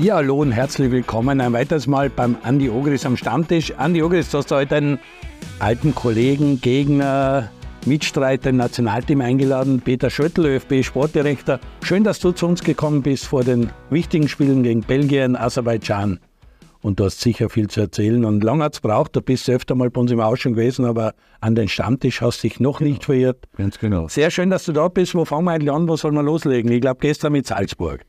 Ja, hallo und herzlich willkommen ein weiteres Mal beim Andi Ogris am Stammtisch. Andi Ogris, du hast heute einen alten Kollegen, Gegner, Mitstreiter im Nationalteam eingeladen, Peter Schöttl, ÖFB Sportdirektor. Schön, dass du zu uns gekommen bist vor den wichtigen Spielen gegen Belgien, Aserbaidschan. Und du hast sicher viel zu erzählen. Und lange hat es braucht, du bist öfter mal bei uns im Ausschuss gewesen, aber an den Stammtisch hast dich noch genau. nicht verirrt. Ganz genau. Sehr schön, dass du da bist. Wo fangen wir eigentlich an? Wo sollen wir loslegen? Ich glaube, gestern mit Salzburg.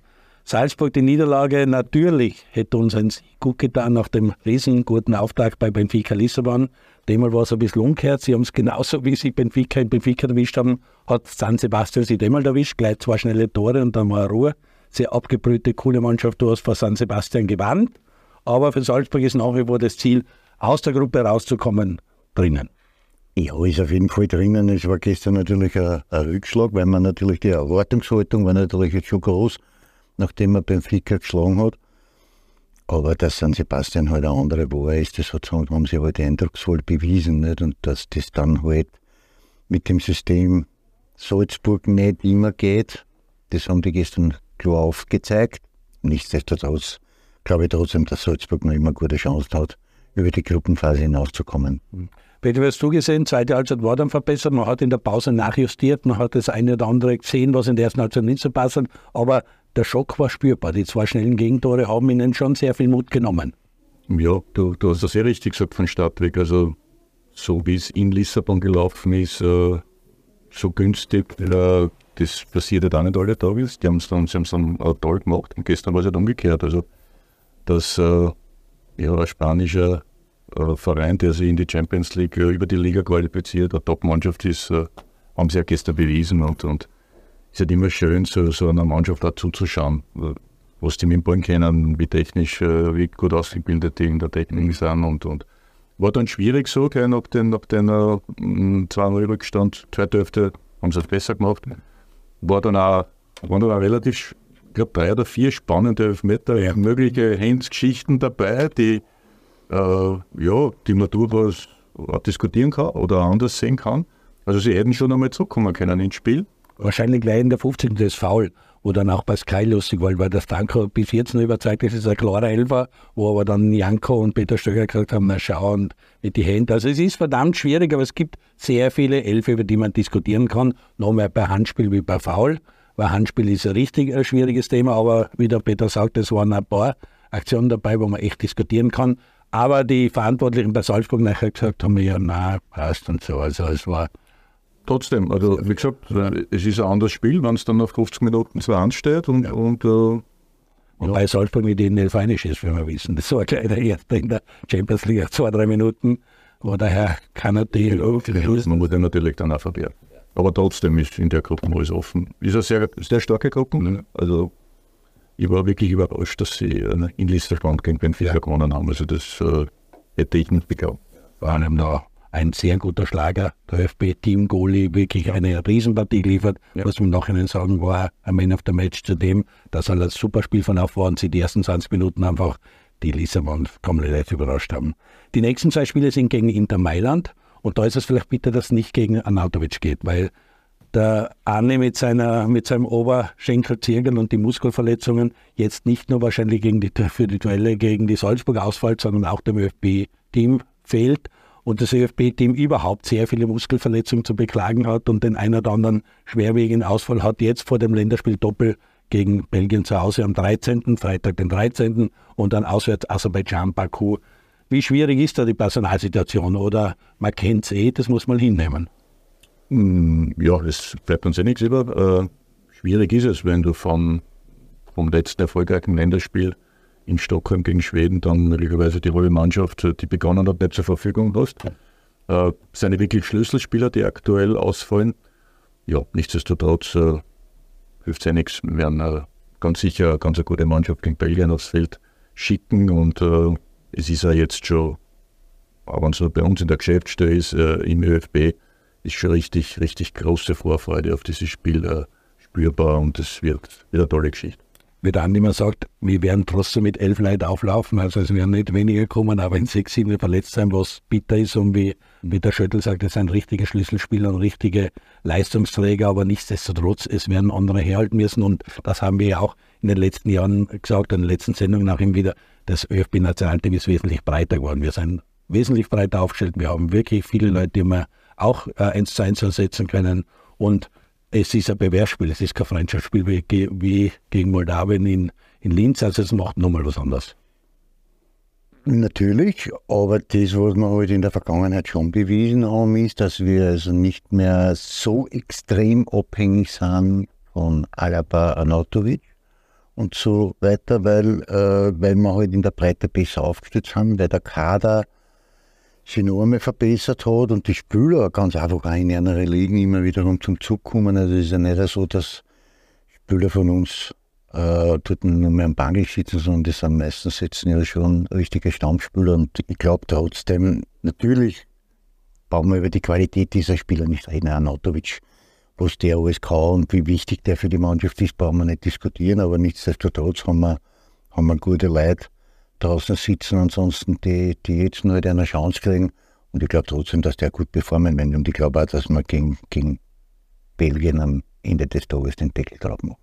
Salzburg, die Niederlage, natürlich hätte uns ein Sieg gut getan nach dem riesen guten Auftakt bei Benfica Lissabon. Demal war es ein bisschen umgekehrt. Sie haben es genauso, wie sie Benfica in Benfica erwischt haben, hat San Sebastian sie demal erwischt. Gleich zwei schnelle Tore und dann war Ruhe. Sehr abgebrühte, coole Mannschaft. Du hast vor San Sebastian gewandt. Aber für Salzburg ist nach wie vor das Ziel, aus der Gruppe rauszukommen, drinnen. Ja, ist auf jeden Fall drinnen. Es war gestern natürlich ein, ein Rückschlag, weil man natürlich die Erwartungshaltung war natürlich jetzt schon groß nachdem er Benfica geschlagen hat. Aber dass San Sebastian halt eine andere war ist, das hat, haben sie halt eindrucksvoll bewiesen. Nicht? Und dass das dann halt mit dem System Salzburg nicht immer geht, das haben die gestern klar aufgezeigt. Nichtsdestotrotz glaube ich trotzdem, dass Salzburg noch immer gute Chance hat, über die Gruppenphase hinauszukommen. Peter, hast du gesehen, zweite Halbzeit war dann verbessert, man hat in der Pause nachjustiert, man hat das eine oder andere gesehen, was in der ersten Halbzeit nicht so passt, aber der Schock war spürbar. Die zwei schnellen Gegentore haben ihnen schon sehr viel Mut genommen. Ja, du, du hast das sehr richtig gesagt von Start weg. Also so wie es in Lissabon gelaufen ist, äh, so günstig, äh, das passiert ja halt auch nicht alle Tage. Die haben es dann, sie dann äh, toll gemacht und gestern war es halt umgekehrt. Also dass äh, ja, ein spanischer äh, Verein, der sich in die Champions League äh, über die Liga qualifiziert, eine Top-Mannschaft ist, haben sie ja gestern bewiesen und, und ist halt immer schön, so, so einer Mannschaft auch zuzuschauen, was die mitbringen können, wie technisch, äh, wie gut ausgebildet die in der Technik mhm. sind und, und war dann schwierig so, gell, nach den, nach den äh, 2-0 Rückstand, zweite Hälfte haben sie es besser gemacht. War dann auch, waren dann auch relativ, ich glaube, drei oder vier spannende Elfmeter, ja. mögliche Hands-Geschichten dabei, die, äh, ja, die man durchaus diskutieren kann oder anders sehen kann. Also sie hätten schon einmal zurückkommen können ins Spiel wahrscheinlich gleich in der 15. das Foul, wo dann auch Sky lustig war, weil der Stanko bis jetzt nur überzeugt ist, es ist ein klarer Elfer, wo aber dann Janko und Peter Stöger gesagt haben, na schau, und mit die Hände. Also es ist verdammt schwierig, aber es gibt sehr viele Elfe, über die man diskutieren kann. Noch mehr bei Handspiel wie bei Foul, weil Handspiel ist ein richtig ein schwieriges Thema, aber wie der Peter sagt, es waren ein paar Aktionen dabei, wo man echt diskutieren kann. Aber die Verantwortlichen bei Salzburg nachher gesagt haben, ja, na, passt und so. Also es war trotzdem, also wie gesagt, es ist ein anderes Spiel, wenn es dann auf 50 Minuten 2 ansteht und, ja. und äh, Wobei ja. Salzburg mit ihnen elf einig ist, wie wir wissen. Das war gleich der erste in der Champions League, zwei, drei Minuten, wo der Herr Kanadi Man muss ja natürlich dann auch verwehren. Aber trotzdem ist in der Gruppe alles offen. Ist eine sehr, sehr starke Gruppe. Mhm. Also ich war wirklich überrascht, dass sie in Lissabon gegen Benfica ja. gewonnen haben. Also das äh, hätte ich nicht geglaubt. Vor allem da ein sehr guter Schlager. Der ÖFB-Team-Goalie wirklich eine Riesenpartie geliefert. Ja. Was wir im Nachhinein sagen, war ein Man of the Match zu dem, dass er ein super Spiel von auf war und sie die ersten 20 Minuten einfach die Lissabon komplett überrascht haben. Die nächsten zwei Spiele sind gegen Inter Mailand und da ist es vielleicht bitter, dass es nicht gegen Anatovic geht, weil der Arne mit, seiner, mit seinem Oberschenkelzirkel und die Muskelverletzungen jetzt nicht nur wahrscheinlich gegen die, für die Duelle gegen die Salzburg ausfällt, sondern auch dem ÖFB-Team fehlt und das ÖFB-Team überhaupt sehr viele Muskelverletzungen zu beklagen hat und den einen oder anderen schwerwiegenden Ausfall hat, jetzt vor dem Länderspiel Doppel gegen Belgien zu Hause am 13., Freitag den 13. und dann auswärts Aserbaidschan, Baku. Wie schwierig ist da die Personalsituation oder man kennt es eh, das muss man hinnehmen? Hm, ja, es bleibt uns eh nichts über. Äh, schwierig ist es, wenn du vom, vom letzten erfolgreichen Länderspiel in Stockholm gegen Schweden dann möglicherweise die rolle Mannschaft, die begonnen hat, nicht zur Verfügung hast. Äh, seine wirklich Schlüsselspieler, die aktuell ausfallen. Ja, nichtsdestotrotz äh, hilft es ja nichts. Wir werden äh, ganz sicher eine ganz eine gute Mannschaft gegen Belgien aufs Feld schicken und äh, es ist ja jetzt schon, auch wenn es bei uns in der Geschäftsstelle ist, äh, im ÖFB, ist schon richtig, richtig große Vorfreude auf dieses Spiel äh, spürbar und es wird wieder eine tolle Geschichte. Wie der Andi immer sagt, wir werden trotzdem mit elf Leuten auflaufen. Also es werden nicht weniger kommen, aber wenn sechs, sieben verletzt sein, was bitter ist. Und wie, wie der Schöttl sagt, das sind richtige Schlüsselspieler und richtige Leistungsträger, aber nichtsdestotrotz, es werden andere herhalten müssen. Und das haben wir ja auch in den letzten Jahren gesagt, in den letzten Sendungen auch immer wieder, das ÖFB-Nationalteam ist wesentlich breiter geworden. Wir sind wesentlich breiter aufgestellt. Wir haben wirklich viele Leute, die wir auch äh, eins zu eins ersetzen können. Und es ist ein Bewehrspiel, es ist kein Freundschaftsspiel wie, wie gegen Moldawien in, in Linz, also es macht nochmal was anderes. Natürlich, aber das, was wir halt in der Vergangenheit schon bewiesen haben, ist, dass wir also nicht mehr so extrem abhängig sind von Alaba Anatovic und so weiter, weil, äh, weil wir halt in der Breite besser aufgestellt sind, weil der Kader sich enorm verbessert hat und die Spieler ganz einfach in anderen Ligen immer wiederum zum Zug kommen. Also es ist ja nicht so, dass Spieler von uns äh, dort nur mehr am Bank sitzen, sondern das sind meistens sitzen ja schon richtige Stammspieler und ich glaube trotzdem, natürlich brauchen wir über die Qualität dieser Spieler nicht reden. Anatovic, was der alles kann und wie wichtig der für die Mannschaft ist, brauchen wir nicht diskutieren, aber nichtsdestotrotz haben wir, haben wir gute Leute, draußen sitzen, ansonsten die, die jetzt nur halt eine Chance kriegen. Und ich glaube trotzdem, dass der gut performen wird. Und ich glaube auch, dass wir gegen, gegen Belgien am Ende des Tages den Deckel drauf machen.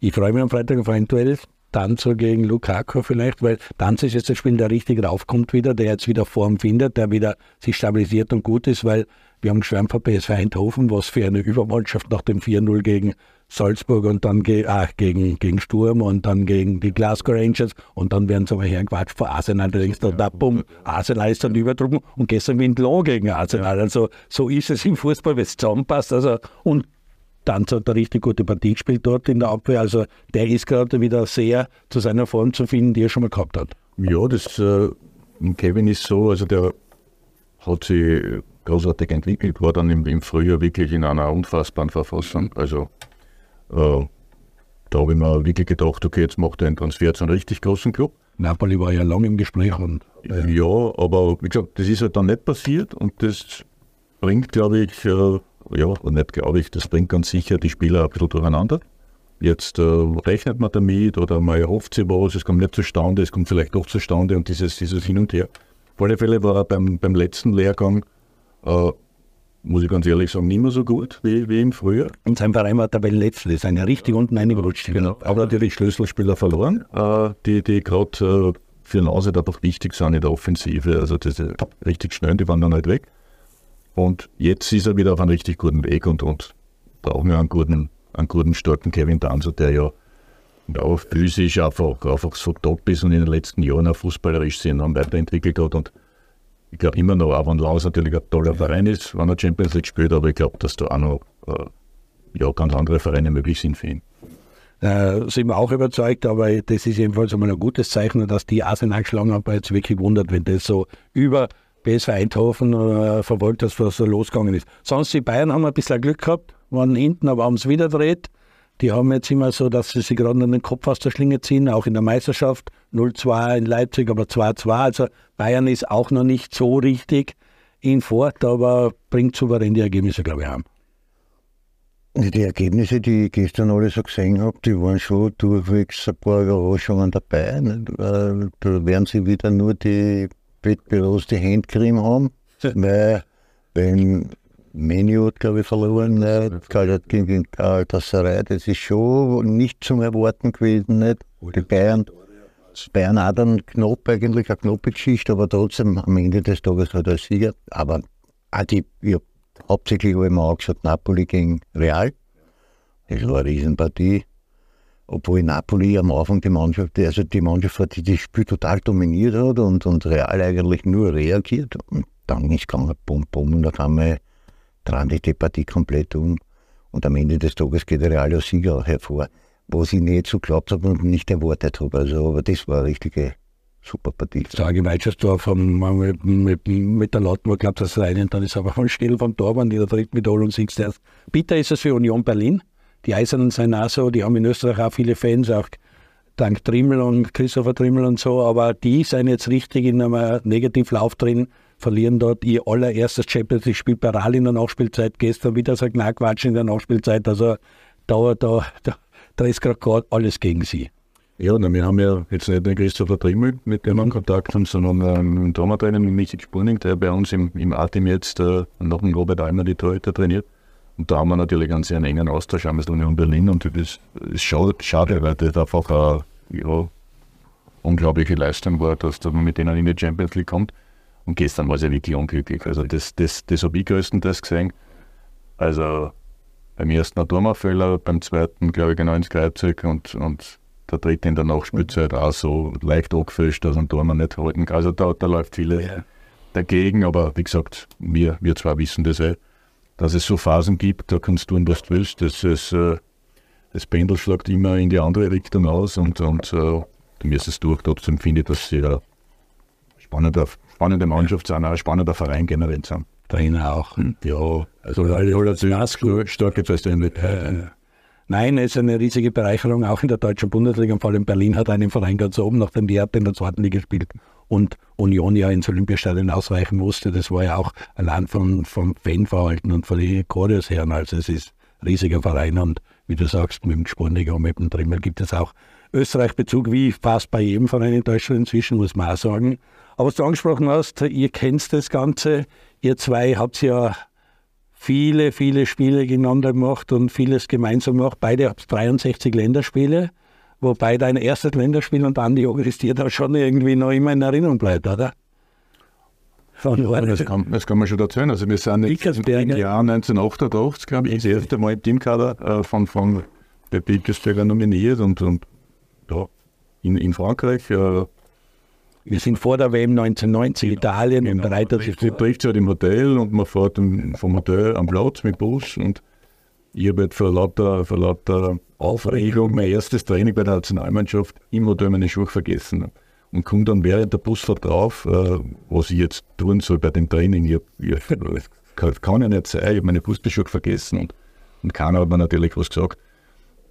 Ich freue mich am Freitag auf ein Duell. Tanzer gegen Lukaku vielleicht, weil Tanzer ist jetzt das Spiel, der richtig raufkommt wieder, der jetzt wieder Form findet, der wieder sich stabilisiert und gut ist, weil wir haben geschwärmt von PSV Eindhoven, was für eine Übermannschaft nach dem 4-0 gegen Salzburg und dann ge ach, gegen, gegen Sturm und dann gegen die Glasgow Rangers und dann werden sie aber hergequatscht vor Arsenal. Da denkst du, da, bumm, Arsenal ist dann überdrungen und gestern gewinnt Lohn gegen Arsenal. Also so ist es im Fußball, wenn es zusammenpasst. Also, und dann hat er richtig gute Partie gespielt dort in der Abwehr. Also der ist gerade wieder sehr zu seiner Form zu finden, die er schon mal gehabt hat. Ja, das äh, Kevin ist so, also der hat sich großartig entwickelt, war dann im, im Frühjahr wirklich in einer unfassbaren Verfassung. Also äh, da habe ich mir wirklich gedacht, okay, jetzt macht er einen Transfer zu einem richtig großen Club. Napoli war ja lange im Gespräch. Und, äh. Ja, aber wie gesagt, das ist halt dann nicht passiert und das bringt, glaube ich, äh, ja, nicht glaube ich, das bringt ganz sicher die Spieler ein bisschen durcheinander. Jetzt äh, rechnet man damit oder man erhofft sich was, es kommt nicht zustande, es kommt vielleicht doch zustande und dieses, dieses Hin und Her. Auf alle Fälle war er beim, beim letzten Lehrgang äh, muss ich ganz ehrlich sagen, nicht mehr so gut wie, wie im Frühjahr. Und sein Verein war Tabellenletzter, das ist eine richtig unten eingerutscht. Genau. Aber natürlich Schlüsselspieler verloren, äh, die, die gerade äh, für Nase dadurch wichtig sind in der Offensive. Also diese richtig schnell, die waren dann halt weg. Und jetzt ist er wieder auf einem richtig guten Weg und, und brauchen wir einen guten, einen guten, starken Kevin Danzer, der ja, ja physisch einfach, einfach so top ist und in den letzten Jahren auch fußballerisch sich weiterentwickelt hat. Und ich glaube immer noch, auch wenn Laus natürlich ein toller Verein ist, wenn er Champions League spielt, aber ich glaube, dass da auch noch äh, ja, ganz andere Vereine möglich sind für ihn. Äh, sind wir auch überzeugt, aber das ist jedenfalls einmal ein gutes Zeichen, dass die Arsenal-Schlange aber jetzt wirklich wundert, wenn das so über BSV Eindhoven äh, verfolgt, dass was so losgegangen ist. Sonst die Bayern haben ein bisschen Glück gehabt, waren hinten, aber haben es wieder gedreht. Die haben jetzt immer so, dass sie sich gerade den Kopf aus der Schlinge ziehen, auch in der Meisterschaft. 0-2 in Leipzig, aber 2-2. Also Bayern ist auch noch nicht so richtig in Fort, aber bringt souverän die Ergebnisse, glaube ich, haben. Die Ergebnisse, die ich gestern alle so gesehen habe, die waren schon durchwegs ein paar Überraschungen dabei. Da werden sie wieder nur die Bettbüros die Handcreme haben, weil wenn Menu hat, glaube ich, verloren, nicht. gegen Galatasaray, das ist schon nicht zum Erwarten gewesen. Nicht? Die Bayern, Bayern auch dann knapp, eigentlich eine knappe Geschichte, aber trotzdem am Ende des Tages hat er Sieger. Aber auch die, ich hauptsächlich habe ich mir auch gesagt, Napoli gegen Real. Das war eine Riesenpartie. Obwohl Napoli am Anfang die Mannschaft, also die Mannschaft hat, die das Spiel total dominiert hat und, und Real eigentlich nur reagiert. Und dann ist es gegangen, bum, bum, und auf einmal drehen die die Partie komplett um. Und am Ende des Tages geht der Real als Sieger hervor, was ich nicht so geglaubt habe und nicht erwartet habe. Also, aber das war eine richtige super Partie. Sage Weitscharsdorf mit, mit, mit der Lautmar glaubt das rein und dann ist aber von schnell vom Torwand in der dritten Wiederholung singst erst. Bitter ist es für Union Berlin. Die Eisernen sind auch so, die haben in Österreich auch viele Fans, auch dank Trimmel und Christopher Trimmel und so, aber die sind jetzt richtig in einem Negativlauf drin verlieren dort ihr allererstes Champions League Spiel Ral in der Nachspielzeit, gestern wieder so Knackquatsch in der Nachspielzeit. Also da, da, da, da ist gerade alles gegen sie. Ja, na, wir haben ja jetzt nicht den Christopher Trimmel, mit dem wir Kontakt haben, sondern ähm, einen Traumatrainer mit Michi Spurning, der bei uns im, im A-Team jetzt äh, noch einen Robert Almer die Torhüter trainiert. Und da haben wir natürlich einen sehr engen Austausch mit Union Berlin und das ist schade, schade weil das einfach eine ja, unglaubliche Leistung war, dass man mit denen in die Champions League kommt. Und gestern war es ja wirklich unglücklich. Also das, das, das habe ich größtenteils gesehen. Also beim ersten ein Turmauffehler, beim zweiten glaube ich genau ins Kreuzzeug und, und der dritte in der Nachspielzeit auch so leicht angefischt, dass ein Tormann nicht halten kann. Also da, da läuft viele ja. dagegen, aber wie gesagt, wir, wir zwar wissen das eh, dass es so Phasen gibt, da kannst du tun, was du willst. Das, ist, äh, das Pendel schlägt immer in die andere Richtung aus und, und äh, du wirst es durch. Trotzdem finde ich, dass sie eine spannende, spannende Mannschaft sind, auch ein spannender Verein generell sind. Trainer auch. Hm. Ja, also alle hat starke Persönlichkeit. Nein, es ist eine riesige Bereicherung, auch in der deutschen Bundesliga. Und vor allem Berlin hat einen Verein ganz oben, nachdem die Erde in der zweiten Liga spielt und Union ja ins Olympiastadion ausweichen musste. Das war ja auch allein vom, vom Fanverhalten und von den Choreos her. Also es ist ein riesiger Verein und wie du sagst, mit dem Sporniger und mit dem Trimmel gibt es auch Österreich-Bezug, wie fast bei jedem Verein in Deutschland inzwischen, muss man auch sagen. Aber was du angesprochen hast, ihr kennt das Ganze. Ihr zwei habt ja viele, viele Spiele gegeneinander gemacht und vieles gemeinsam gemacht. Beide habt 63 Länderspiele, wobei dein erstes Länderspiel und Andi Ogris dir da schon irgendwie noch immer in Erinnerung bleibt, oder? das, kann, das kann man schon erzählen. Also wir sind jetzt im Jahr 1988, glaube ich, das erste Mal im Teamkader äh, von, von der Bickersberger nominiert und, und in, in Frankreich äh, wir sind vor der WM 1990 genau, Italien genau. und bereitet sich vor. trifft sich halt im Hotel und man fährt vom Hotel am Platz mit Bus und ich habe halt vor lauter, vor lauter Aufregung mein erstes Training bei der Nationalmannschaft im Hotel meine Schuhe vergessen und komme dann während der Busfahrt drauf, äh, was ich jetzt tun soll bei dem Training. Ich, ich, kann, kann ja nicht sein, ich habe meine Fußballschuhe vergessen und, und keiner hat mir natürlich was gesagt.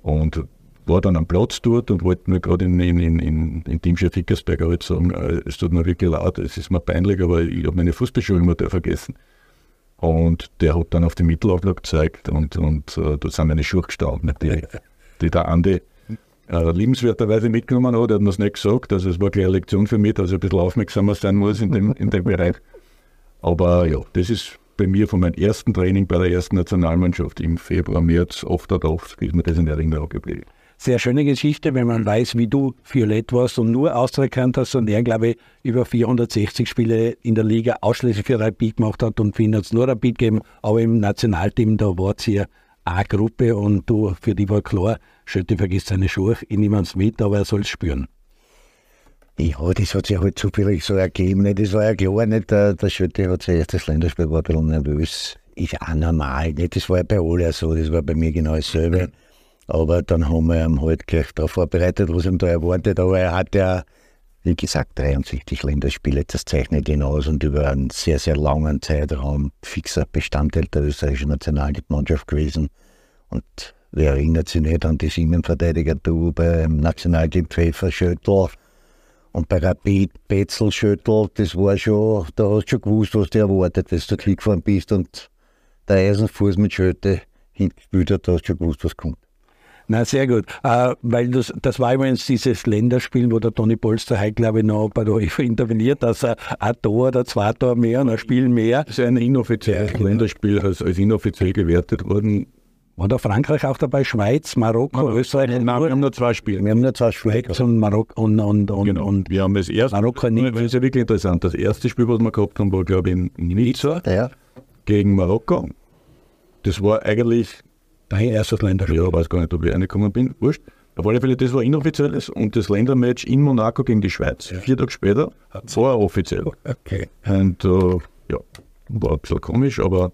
Und war dann am Platz dort und wollte mir gerade in, in, in, in Teamchef Hickersberger halt sagen, äh, es tut mir wirklich leid, es ist mir peinlich, aber ich habe meine Fußballschuhe immer vergessen. Und der hat dann auf die Mittelauflage gezeigt und, und uh, dort sind meine Schuhe gestanden, die, die der Andi äh, liebenswerterweise mitgenommen hat. Er hat mir es nicht gesagt, also es war gleich eine Lektion für mich, dass ich ein bisschen aufmerksamer sein muss in dem, in dem Bereich. Aber ja, das ist bei mir von meinem ersten Training bei der ersten Nationalmannschaft im Februar, März 88, ist mir das in Erinnerung geblieben sehr schöne Geschichte, wenn man weiß, wie du Violett warst und nur Austria hast und er, glaube ich, über 460 Spiele in der Liga ausschließlich für Rapid gemacht hat und für ihn hat es nur Rapid gegeben, aber im Nationalteam, da war es hier A-Gruppe und du, für die war klar, Schötte vergisst seine Schuhe, ich nehme es mit, aber er soll es spüren. Ja, das hat sich halt zufällig so ergeben. Das war ja klar, nicht? Der, der Schötte hat sein erstes Länderspiel, war ein bisschen nervös. Ist auch normal. Nicht? Das war ja bei allen so, das war bei mir genau dasselbe. Aber dann haben wir ihn halt gleich darauf vorbereitet, was ihm da erwartet. Aber er hat ja, wie gesagt, 63 Länderspiele, das zeichnet ihn aus und über einen sehr, sehr langen Zeitraum fixer Bestandteil der österreichischen Nationalmannschaft gewesen. Und wer erinnert sich nicht an die Siebenverteidiger du beim Nationalteam Pfeffer Schöttl und bei Rapid Betzel Schöttl, das war schon, da hast du schon gewusst, was dir erwartet, dass du gefahren bist und der Eisenfuß mit Schötte hingespielt hat, da hast du schon gewusst, was kommt. Na, sehr gut. Äh, weil das, das war übrigens dieses Länderspiel, wo der Toni Polster heute, glaube ich, noch bei der UEFA interveniert, dass er ein Tor oder zwei Tor mehr und ein Spiel mehr. Das ist ein inoffizielles genau. Länderspiel, als, als inoffiziell gewertet worden. War da Frankreich auch dabei? Schweiz, Marokko, Mar Österreich? Nein, wir haben nur zwei Spiele. Wir haben nur zwei Spiele. Schweiz und Marokko und, und, und, genau. und wir haben das erste. Marokko nicht. Das ist ja wirklich interessant. Das erste Spiel, was wir gehabt haben, war, glaube ich, in Nizza ja. gegen Marokko. Das war eigentlich Dein erstes Länderspiel. Ja, weiß gar nicht, ob ich reingekommen bin. Wurscht. Auf alle Fälle, das war inoffizielles und das Ländermatch in Monaco gegen die Schweiz. Ja. Vier Tage später war er offiziell. Okay. Und äh, ja, war ein bisschen komisch, aber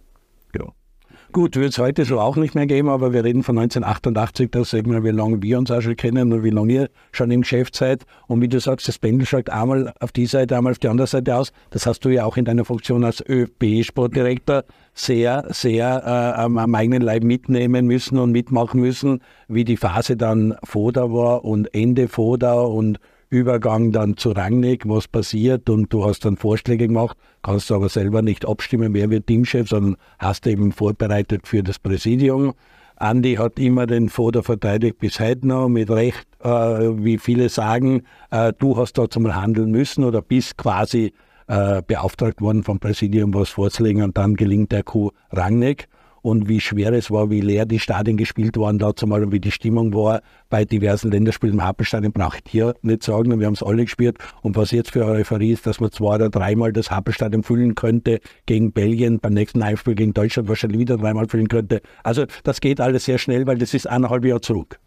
Gut, wird es heute so auch nicht mehr geben, aber wir reden von 1988, da sehen wir, wie lange wir uns auch schon kennen und wie lange ihr schon im Geschäft seid. Und wie du sagst, das Pendel schaut einmal auf die Seite, einmal auf die andere Seite aus. Das hast du ja auch in deiner Funktion als ÖB-Sportdirektor sehr, sehr äh, am eigenen Leib mitnehmen müssen und mitmachen müssen, wie die Phase dann vor da war und Ende vor da und Übergang dann zu Rangnick, was passiert und du hast dann Vorschläge gemacht, kannst du aber selber nicht abstimmen, wer wird Teamchef, sondern hast eben vorbereitet für das Präsidium. Andi hat immer den Foder verteidigt bis heute noch mit Recht äh, wie viele sagen, äh, du hast dort einmal handeln müssen oder bist quasi äh, beauftragt worden vom Präsidium, was vorzulegen und dann gelingt der Coup Rangnick und wie schwer es war, wie leer die Stadien gespielt waren dazu mal und wie die Stimmung war bei diversen Länderspielen im Happelstadion, brauche ich hier nicht sagen, wir haben es alle gespielt. Und was jetzt für eine Referie ist, dass man zwei oder dreimal das Happelstadion füllen könnte gegen Belgien, beim nächsten Heimspiel gegen Deutschland wahrscheinlich wieder dreimal füllen könnte. Also das geht alles sehr schnell, weil das ist eineinhalb Jahre zurück.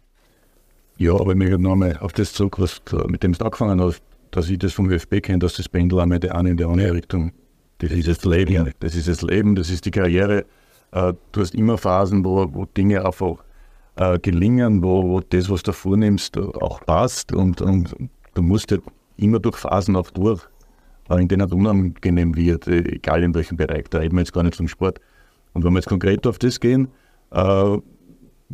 Ja, aber ich möchte nochmal auf das zurück, was mit dem du angefangen hast, dass ich das vom ÖFB kenne, dass das Pendel einmal der eine in der andere Richtung, das ist das Leben, das ist das Leben, das ist die Karriere äh, du hast immer Phasen, wo, wo Dinge einfach äh, gelingen, wo, wo das, was du vornimmst, auch passt und, und du musst ja immer durch Phasen auch durch, äh, in denen es unangenehm wird, egal in welchem Bereich. Da reden wir jetzt gar nicht vom Sport. Und wenn wir jetzt konkret auf das gehen, äh,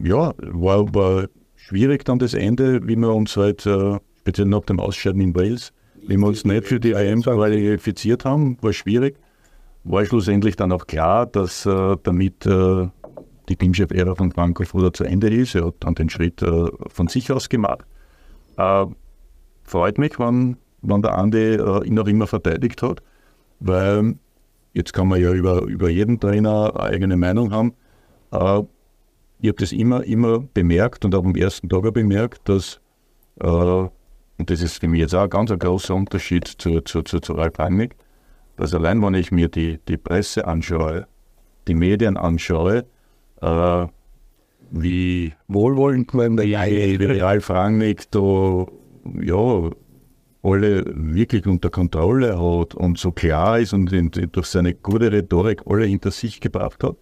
ja, war, war schwierig dann das Ende, wie wir uns halt, äh, speziell nach dem Ausscheiden in Wales, wie wir uns nicht für die IM qualifiziert haben, war schwierig war schlussendlich dann auch klar, dass äh, damit äh, die Teamchef-Ära von Foda zu Ende ist. Er hat dann den Schritt äh, von sich aus gemacht. Äh, freut mich, wenn, wenn der Andi äh, ihn noch immer verteidigt hat, weil jetzt kann man ja über, über jeden Trainer eine eigene Meinung haben. Äh, ich habe das immer, immer bemerkt und auch am ersten Tag bemerkt, dass, und das ist für mich jetzt auch ein ganz großer Unterschied zu, zu, zu, zu Ralf Rangnick, dass allein, wenn ich mir die, die Presse anschaue, die Medien anschaue, äh, wie wohlwollend man der wie Ralf Rangnick da ja, alle wirklich unter Kontrolle hat und so klar ist und in, durch seine gute Rhetorik alle hinter sich gebracht hat.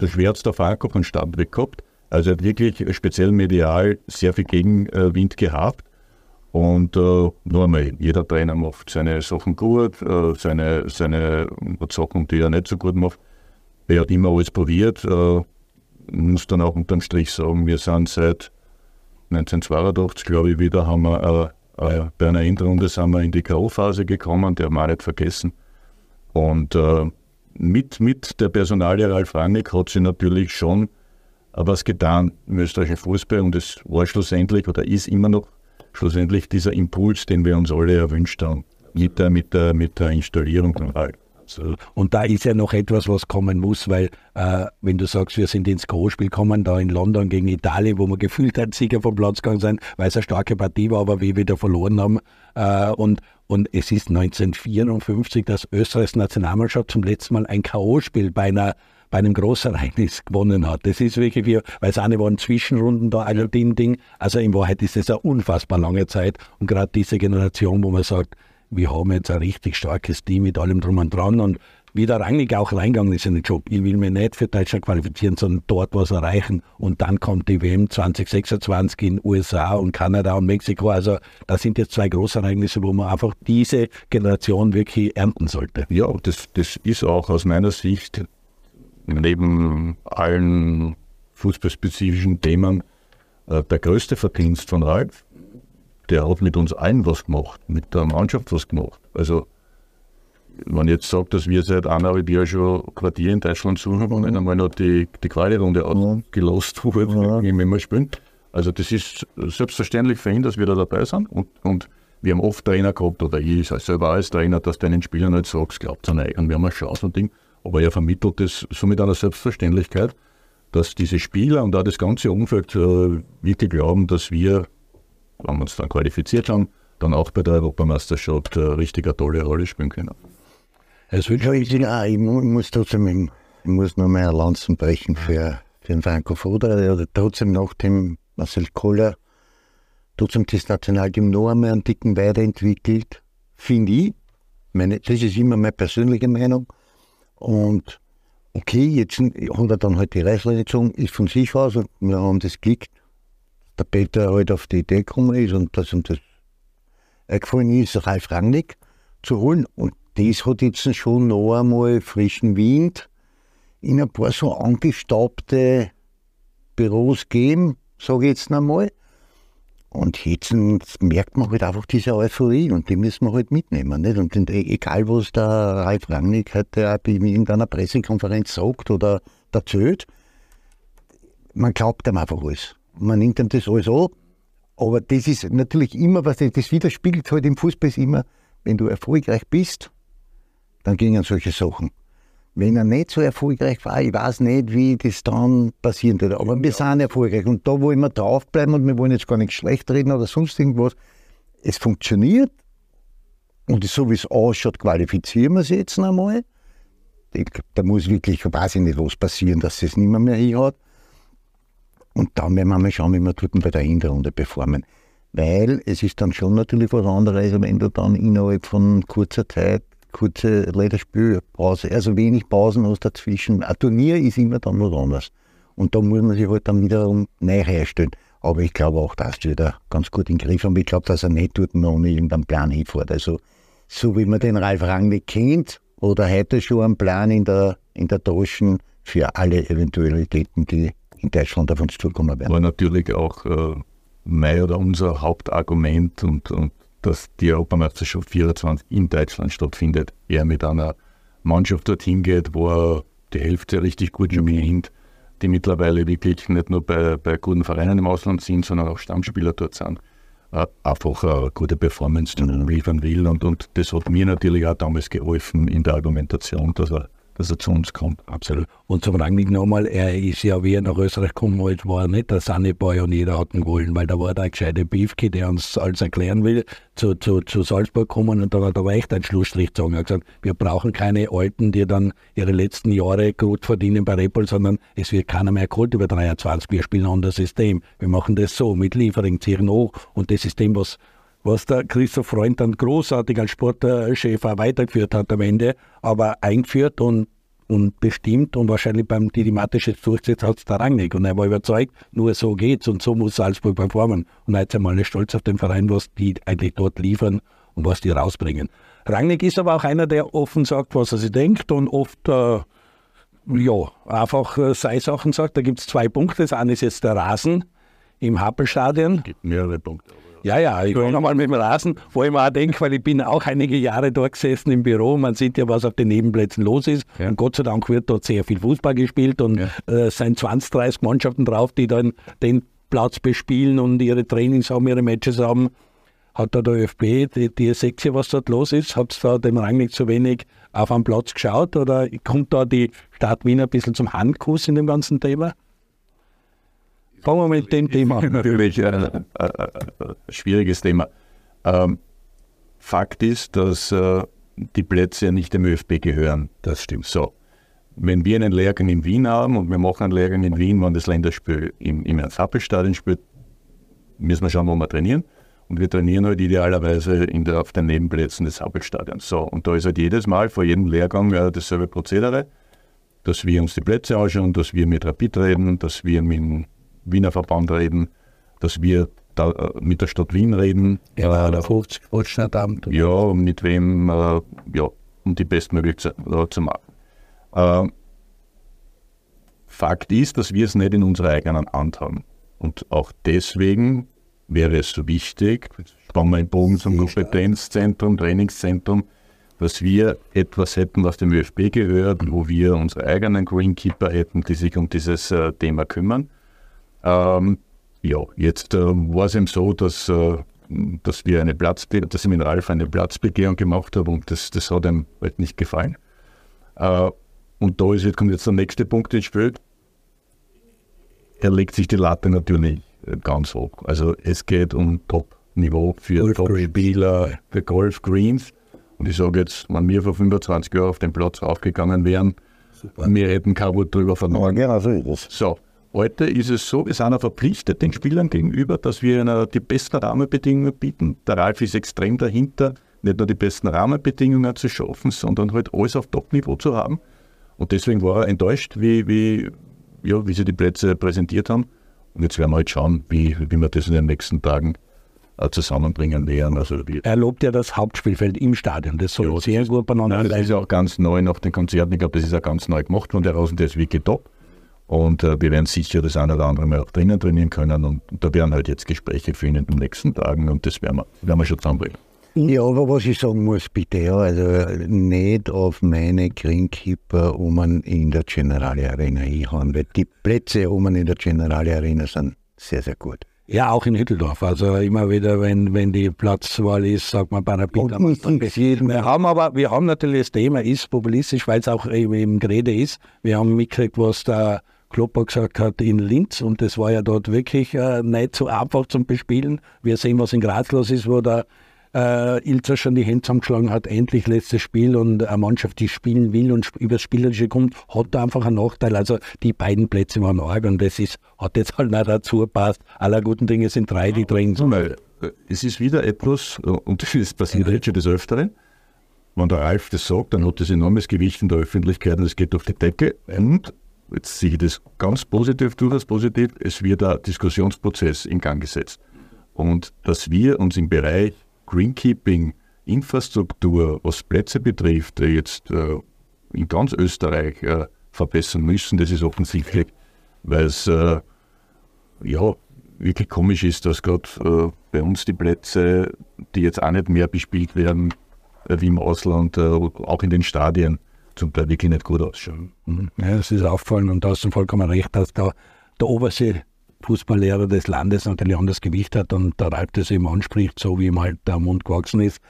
Der Schwert der Franco von Start weg gehabt. Also er hat wirklich speziell medial sehr viel Gegenwind gehabt. Und äh, nur einmal, jeder Trainer macht seine Sachen gut, äh, seine, seine Sachen, die er nicht so gut macht. Er hat immer alles probiert. Äh, muss dann auch unterm Strich sagen, wir sind seit 1982, glaube ich, wieder, haben wir äh, äh, bei einer Endrunde sind wir in die K.O.-Phase gekommen, die haben wir auch nicht vergessen. Und äh, mit, mit der Personalie Ralf Rangnick hat sie natürlich schon was getan im österreichischen Fußball und es war schlussendlich oder ist immer noch schlussendlich dieser Impuls, den wir uns alle erwünscht haben, mit der, mit der, mit der Installierung. Und da ist ja noch etwas, was kommen muss, weil äh, wenn du sagst, wir sind ins Co-Spiel gekommen, da in London gegen Italien, wo wir gefühlt ein Sieger vom Platz gegangen sind, weil es eine starke Partie war, aber wir wieder verloren haben. Äh, und, und es ist 1954, dass Österreichs Nationalmannschaft zum letzten Mal ein K.O.-Spiel bei einer bei einem Großereignis gewonnen hat. Das ist wirklich wie, weil es eine waren Zwischenrunden da, ein Ding. Also in Wahrheit ist das eine unfassbar lange Zeit. Und gerade diese Generation, wo man sagt, wir haben jetzt ein richtig starkes Team mit allem drum und dran. Und wie der Rangnick auch reingegangen ist in den Job. Ich will mich nicht für Deutschland qualifizieren, sondern dort was erreichen. Und dann kommt die WM 2026 in USA und Kanada und Mexiko. Also das sind jetzt zwei Großereignisse, wo man einfach diese Generation wirklich ernten sollte. Ja, das, das ist auch aus meiner Sicht neben allen fußballspezifischen Themen äh, der größte Verdienst von Ralf. Der hat mit uns allen was gemacht, mit der Mannschaft was gemacht. Also, wenn ich jetzt sage, dass wir seit eineinhalb Jahren schon Quartier in Deutschland suchen und einmal noch die, die Quali-Runde ja. ausgelost wurde, ja. wenn wir spielen. Also, das ist selbstverständlich für ihn, dass wir da dabei sind. Und, und wir haben oft Trainer gehabt, oder ich selber als Trainer, dass deinen Spielern nicht sagst, glaubt an und wir haben eine Chance und Ding. Aber er vermittelt es so mit einer Selbstverständlichkeit, dass diese Spieler und auch das ganze Umfeld äh, wirklich glauben, dass wir, wenn wir uns dann qualifiziert haben, dann auch bei der Europameisterschaft äh, richtig eine tolle Rolle spielen können. Es wird ich, ja, ich muss trotzdem, ich muss noch mehr Lanzen brechen für, für den Franco Foda. Er hat trotzdem nach dem Marcel Koller trotzdem das Nationalteam noch einmal einen Ticken weiterentwickelt, finde ich. Meine, das ist immer meine persönliche Meinung. Und okay, jetzt hat er dann halt die Reißleine gezogen, ist von sich aus und wir haben das Glück, der Peter halt auf die Idee gekommen ist und dass ihm das eingefallen ist, Ralf Rangnick zu holen. Und das hat jetzt schon noch einmal frischen Wind in ein paar so angestaubte Büros gegeben, sage ich jetzt einmal. Und jetzt merkt man halt einfach diese Euphorie und die müssen wir halt mitnehmen. Nicht? Und egal, was der Ralf Rangnick heute bei irgendeiner Pressekonferenz sagt oder erzählt, man glaubt ihm einfach alles. Man nimmt ihm das alles an Aber das ist natürlich immer, was das, das widerspiegelt halt im Fußball ist immer, wenn du erfolgreich bist, dann gingen solche Sachen. Wenn er nicht so erfolgreich war, ich weiß nicht, wie das dann passieren würde. Aber wir sind erfolgreich und da wollen wir draufbleiben und wir wollen jetzt gar nicht schlecht reden oder sonst irgendwas. Es funktioniert und so wie es ausschaut, qualifizieren wir es jetzt einmal. Da muss wirklich, weiß ich nicht, was passieren, dass es nicht mehr, mehr hinhaut. Und dann werden wir mal schauen, wie wir dort bei der Hinterrunde performen. Weil es ist dann schon natürlich was anderes, wenn du dann innerhalb von kurzer Zeit kurze Lederspielpause, also wenig Pausen hast dazwischen. Ein Turnier ist immer dann was anderes. Und da muss man sich halt dann wiederum neu herstellen. Aber ich glaube auch, dass die da ganz gut in den Griff haben. Ich glaube, dass er nicht dort noch ohne irgendeinen Plan hinfährt. Also, so wie man den Ralf Rangnick kennt, oder heute schon einen Plan in der, in der Tasche für alle Eventualitäten, die in Deutschland auf uns zukommen werden. War natürlich auch äh, mein oder unser Hauptargument und, und dass die Europameisterschaft 24 in Deutschland stattfindet, er mit einer Mannschaft dorthin geht, wo er die Hälfte richtig gut schon kennt, die mittlerweile wirklich nicht nur bei, bei guten Vereinen im Ausland sind, sondern auch Stammspieler dort sind. Äh, einfach eine gute Performance liefern will. Und, und das hat mir natürlich auch damals geholfen in der Argumentation, dass er dass er zu uns kommt. Absolut. Und zum Rangnick nochmal, er ist ja, wie er nach Österreich gekommen ist, war er nicht der Sanneboy und jeder hat ihn gewollt, weil da war der gescheite Beefke, der uns alles erklären will, zu, zu, zu Salzburg kommen und dann hat er echt einen Schlussstrich gezogen. Er hat gesagt, wir brauchen keine Alten, die dann ihre letzten Jahre gut verdienen bei Repol, sondern es wird keiner mehr geholt über 23. Wir spielen ein anderes System. Wir machen das so, mit Liefering, ziehen hoch und das System, was was der Christoph Freund dann großartig als Sportchef auch weitergeführt hat am Ende, aber eingeführt und, und bestimmt und wahrscheinlich beim Didimatisches durchgesetzt hat es der Rangnick. Und er war überzeugt, nur so geht's und so muss Salzburg performen. Und jetzt einmal stolz auf den Verein, was die eigentlich dort liefern und was die rausbringen. Rangnick ist aber auch einer, der offen sagt, was er sich denkt und oft äh, ja, einfach äh, sei Sachen sagt. Da gibt es zwei Punkte. Das eine ist jetzt der Rasen im Happelstadion. Es gibt mehrere Punkte. Ja, ja, ich war nochmal mit dem Rasen, wo ich mir auch denke, weil ich bin auch einige Jahre dort gesessen im Büro. Man sieht ja, was auf den Nebenplätzen los ist. Ja. Und Gott sei Dank wird dort sehr viel Fußball gespielt und ja. äh, es sind 20, 30 Mannschaften drauf, die dann den Platz bespielen und ihre Trainings haben, ihre Matches haben. Hat da der ÖFB die, die Sektion, was dort los ist, hat es da dem Rang nicht zu wenig auf einen Platz geschaut oder kommt da die Stadt Wien ein bisschen zum Handkuss in dem ganzen Thema? Fangen wir mit dem Thema an. Natürlich ein, ein, ein schwieriges Thema. Ähm, Fakt ist, dass äh, die Plätze ja nicht dem ÖFB gehören. Das stimmt. So. Wenn wir einen Lehrgang in Wien haben und wir machen einen Lehrgang in Wien, wenn das Länderspiel im, im Ernst-Happel-Stadion spielt, müssen wir schauen, wo wir trainieren. Und wir trainieren halt idealerweise in der, auf den Nebenplätzen des Happelstadions. So, und da ist halt jedes Mal vor jedem Lehrgang äh, dasselbe Prozedere, dass wir uns die Plätze anschauen, dass wir mit Rapid reden, dass wir mit Wiener Verband reden, dass wir da, äh, mit der Stadt Wien reden. Ja, der 50 Großstadtamt. Ja, um mit wem, äh, ja, um die bestmöglich zu, äh, zu machen. Äh, Fakt ist, dass wir es nicht in unserer eigenen Hand haben. Und auch deswegen wäre es so wichtig, spannen wir den Bogen zum Kompetenzzentrum, Trainingszentrum, dass wir etwas hätten, was dem ÖFB gehört, wo wir unsere eigenen Greenkeeper hätten, die sich um dieses äh, Thema kümmern. Ähm, ja, jetzt äh, war es eben so, dass, äh, dass wir eine Platzbe dass ich mit Ralf eine Platzbegehung gemacht habe und das, das hat ihm halt nicht gefallen. Äh, und da ist jetzt, kommt jetzt der nächste Punkt ins Spiel. Er legt sich die Latte natürlich ganz hoch. Also es geht um Top-Niveau für Top-Spieler, für Golf Greens. Und ich sage jetzt, wenn wir vor 25 Jahren auf den Platz raufgegangen wären, Super. wir hätten kein Wort drüber verloren. Ja, genau so ist es. So, Heute ist es so, wir sind auch verpflichtet den Spielern gegenüber, dass wir ihnen die besten Rahmenbedingungen bieten. Der Ralf ist extrem dahinter, nicht nur die besten Rahmenbedingungen zu schaffen, sondern halt alles auf Top-Niveau zu haben. Und deswegen war er enttäuscht, wie, wie, ja, wie sie die Plätze präsentiert haben. Und jetzt werden wir halt schauen, wie, wie wir das in den nächsten Tagen äh, zusammenbringen werden. Also er lobt ja das Hauptspielfeld im Stadion. Das soll ja, sehr gut beieinander sein. Das ist ja auch ganz neu nach den Konzerten. Ich glaube, das ist ja ganz neu gemacht von der Rosen. Der ist wirklich top. Und äh, wir werden sicher das eine oder andere mal auch drinnen trainieren können. Und, da werden halt jetzt Gespräche führen in den nächsten Tagen und das werden wir, werden wir schon zusammenbringen. Ja, aber was ich sagen muss, bitte, ja, also nicht auf meine Greenkeeper um in der Generale Arena hinhauen, weil die Plätze um in der Generale Arena sind sehr, sehr gut. Ja, auch in Hütteldorf. Also immer wieder, wenn, wenn die Platzwahl ist, sagt man Parapita. Wir haben aber, wir haben natürlich das Thema, ist populistisch, weil es auch eben im Gerede ist. Wir haben mitgekriegt, was der Klopper gesagt hat in Linz und das war ja dort wirklich äh, nicht so einfach zum Bespielen. Wir sehen, was in Graz los ist, wo der äh, Ilzer schon die Hände zusammengeschlagen hat, endlich letztes Spiel und eine Mannschaft, die spielen will und übers Spielerische kommt, hat da einfach einen Nachteil. Also die beiden Plätze waren arg und das ist, hat jetzt halt nicht dazu gepasst. Aller guten Dinge sind drei, die drin sind. Weil, äh, es ist wieder etwas, äh, und das passiert jetzt schon des Öfteren, wenn der Ralf das sagt, dann hat das enormes Gewicht in der Öffentlichkeit und es geht auf die Decke. Und jetzt sehe ich das ganz positiv, durchaus positiv, es wird ein Diskussionsprozess in Gang gesetzt. Und dass wir uns im Bereich Greenkeeping, Infrastruktur, was Plätze betrifft, äh, jetzt äh, in ganz Österreich äh, verbessern müssen. Das ist offensichtlich, weil es äh, ja wirklich komisch ist, dass gerade äh, bei uns die Plätze, die jetzt auch nicht mehr bespielt werden, äh, wie im Ausland, auch in den Stadien, zum Teil wirklich nicht gut ausschauen. Mhm. Ja, das ist auffallend und da hast du vollkommen recht, dass da der oberste Fußballlehrer des Landes natürlich anderes Gewicht hat und der Ralf das eben anspricht, so wie ihm halt der Mund gewachsen ist.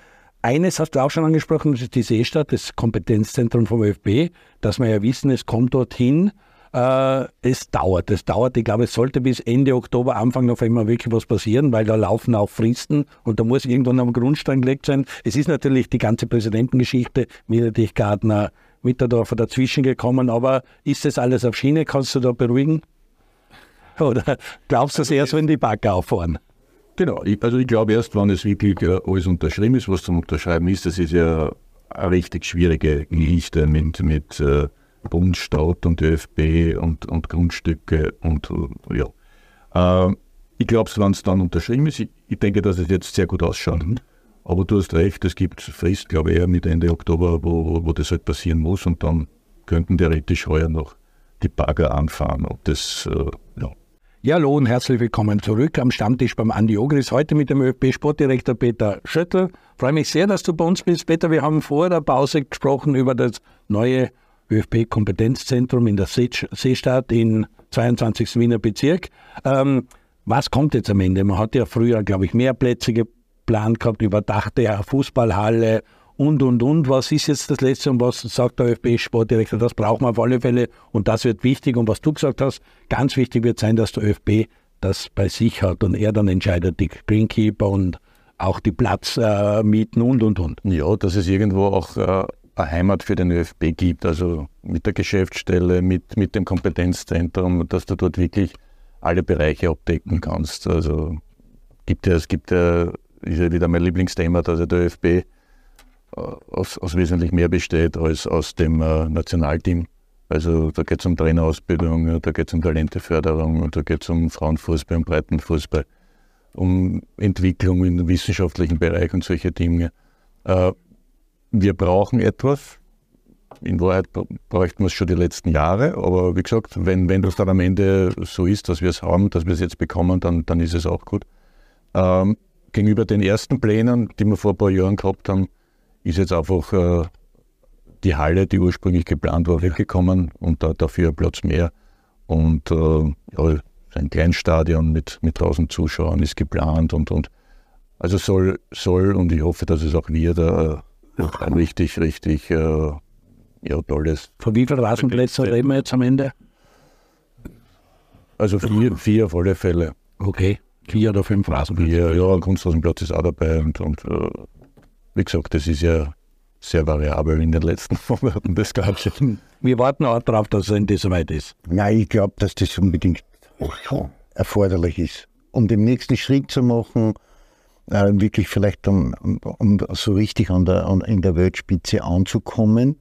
Eines hast du auch schon angesprochen, das ist die Seestadt, das Kompetenzzentrum vom ÖFB, dass wir ja wissen, es kommt dorthin. Äh, es dauert, es dauert. Ich glaube, es sollte bis Ende Oktober, Anfang November wirklich was passieren, weil da laufen auch Fristen und da muss irgendwann am Grundstein gelegt sein. Es ist natürlich die ganze Präsidentengeschichte, Miedrich Gardner, Mitterdorfer dazwischen gekommen, aber ist das alles auf Schiene? Kannst du da beruhigen? Oder glaubst du das erst, wenn die Bagger auffahren? Genau, ich, also ich glaube erst, wenn es wirklich äh, alles unterschrieben ist, was zum Unterschreiben ist, das ist ja eine richtig schwierige Geschichte mit, mit äh, Bund, Staat und ÖFB und, und Grundstücke und äh, ja. Äh, ich glaube, wenn es dann unterschrieben ist, ich, ich, denke, dass es jetzt sehr gut ausschaut. Mhm. Aber du hast recht, es gibt Frist, glaube ich, eher mit Ende Oktober, wo, wo das halt passieren muss und dann könnten theoretisch heuer noch die Bagger anfahren. Ob das, äh, ja. Ja, hallo und herzlich willkommen zurück am Stammtisch beim Andi Ogris. Heute mit dem ÖFB-Sportdirektor Peter Schöttl. Freue mich sehr, dass du bei uns bist. Peter, wir haben vor der Pause gesprochen über das neue ÖFB-Kompetenzzentrum in der Seestadt im 22. Wiener Bezirk. Ähm, was kommt jetzt am Ende? Man hat ja früher, glaube ich, mehr Plätze geplant gehabt, überdachte Fußballhalle und, und, und. Was ist jetzt das Letzte und was sagt der ÖFB-Sportdirektor? Das brauchen wir auf alle Fälle und das wird wichtig. Und was du gesagt hast, ganz wichtig wird sein, dass der ÖFB das bei sich hat und er dann entscheidet, die Greenkeeper und auch die Platzmieten äh, und, und, und. Ja, dass es irgendwo auch äh, eine Heimat für den ÖFB gibt, also mit der Geschäftsstelle, mit, mit dem Kompetenzzentrum, dass du dort wirklich alle Bereiche abdecken kannst. Also gibt ja, es gibt ja, ist ja wieder mein Lieblingsthema, dass der ÖFB aus, aus wesentlich mehr besteht als aus dem äh, Nationalteam. Also da geht es um Trainerausbildung, da geht es um Talenteförderung, da geht es um Frauenfußball und Breitenfußball, um Entwicklung im wissenschaftlichen Bereich und solche Dinge. Äh, wir brauchen etwas. In Wahrheit bräuchten wir es schon die letzten Jahre, aber wie gesagt, wenn, wenn das dann am Ende so ist, dass wir es haben, dass wir es jetzt bekommen, dann, dann ist es auch gut. Ähm, gegenüber den ersten Plänen, die wir vor ein paar Jahren gehabt haben, ist jetzt einfach äh, die Halle, die ursprünglich geplant war, weggekommen und da, dafür Platz mehr. Und äh, ja, ein Kleinstadion mit, mit 1000 Zuschauern ist geplant und, und also soll, soll und ich hoffe, dass es auch wird, äh, ein richtig, richtig äh, ja, tolles. Von wie vielen Rasenplätzen reden wir jetzt am Ende? Also vier, vier auf alle Fälle. Okay, vier oder fünf Rasenplätze. Ja, Kunstrasenplatz ist auch dabei und, und äh, wie gesagt, das ist ja sehr variabel in den letzten Monaten, das Ganze. Wir warten auch darauf, dass es endlich soweit ist. Nein, ich glaube, dass das unbedingt erforderlich ist. Um den nächsten Schritt zu machen, äh, wirklich vielleicht um, um, um, so richtig an der, an, in der Weltspitze anzukommen,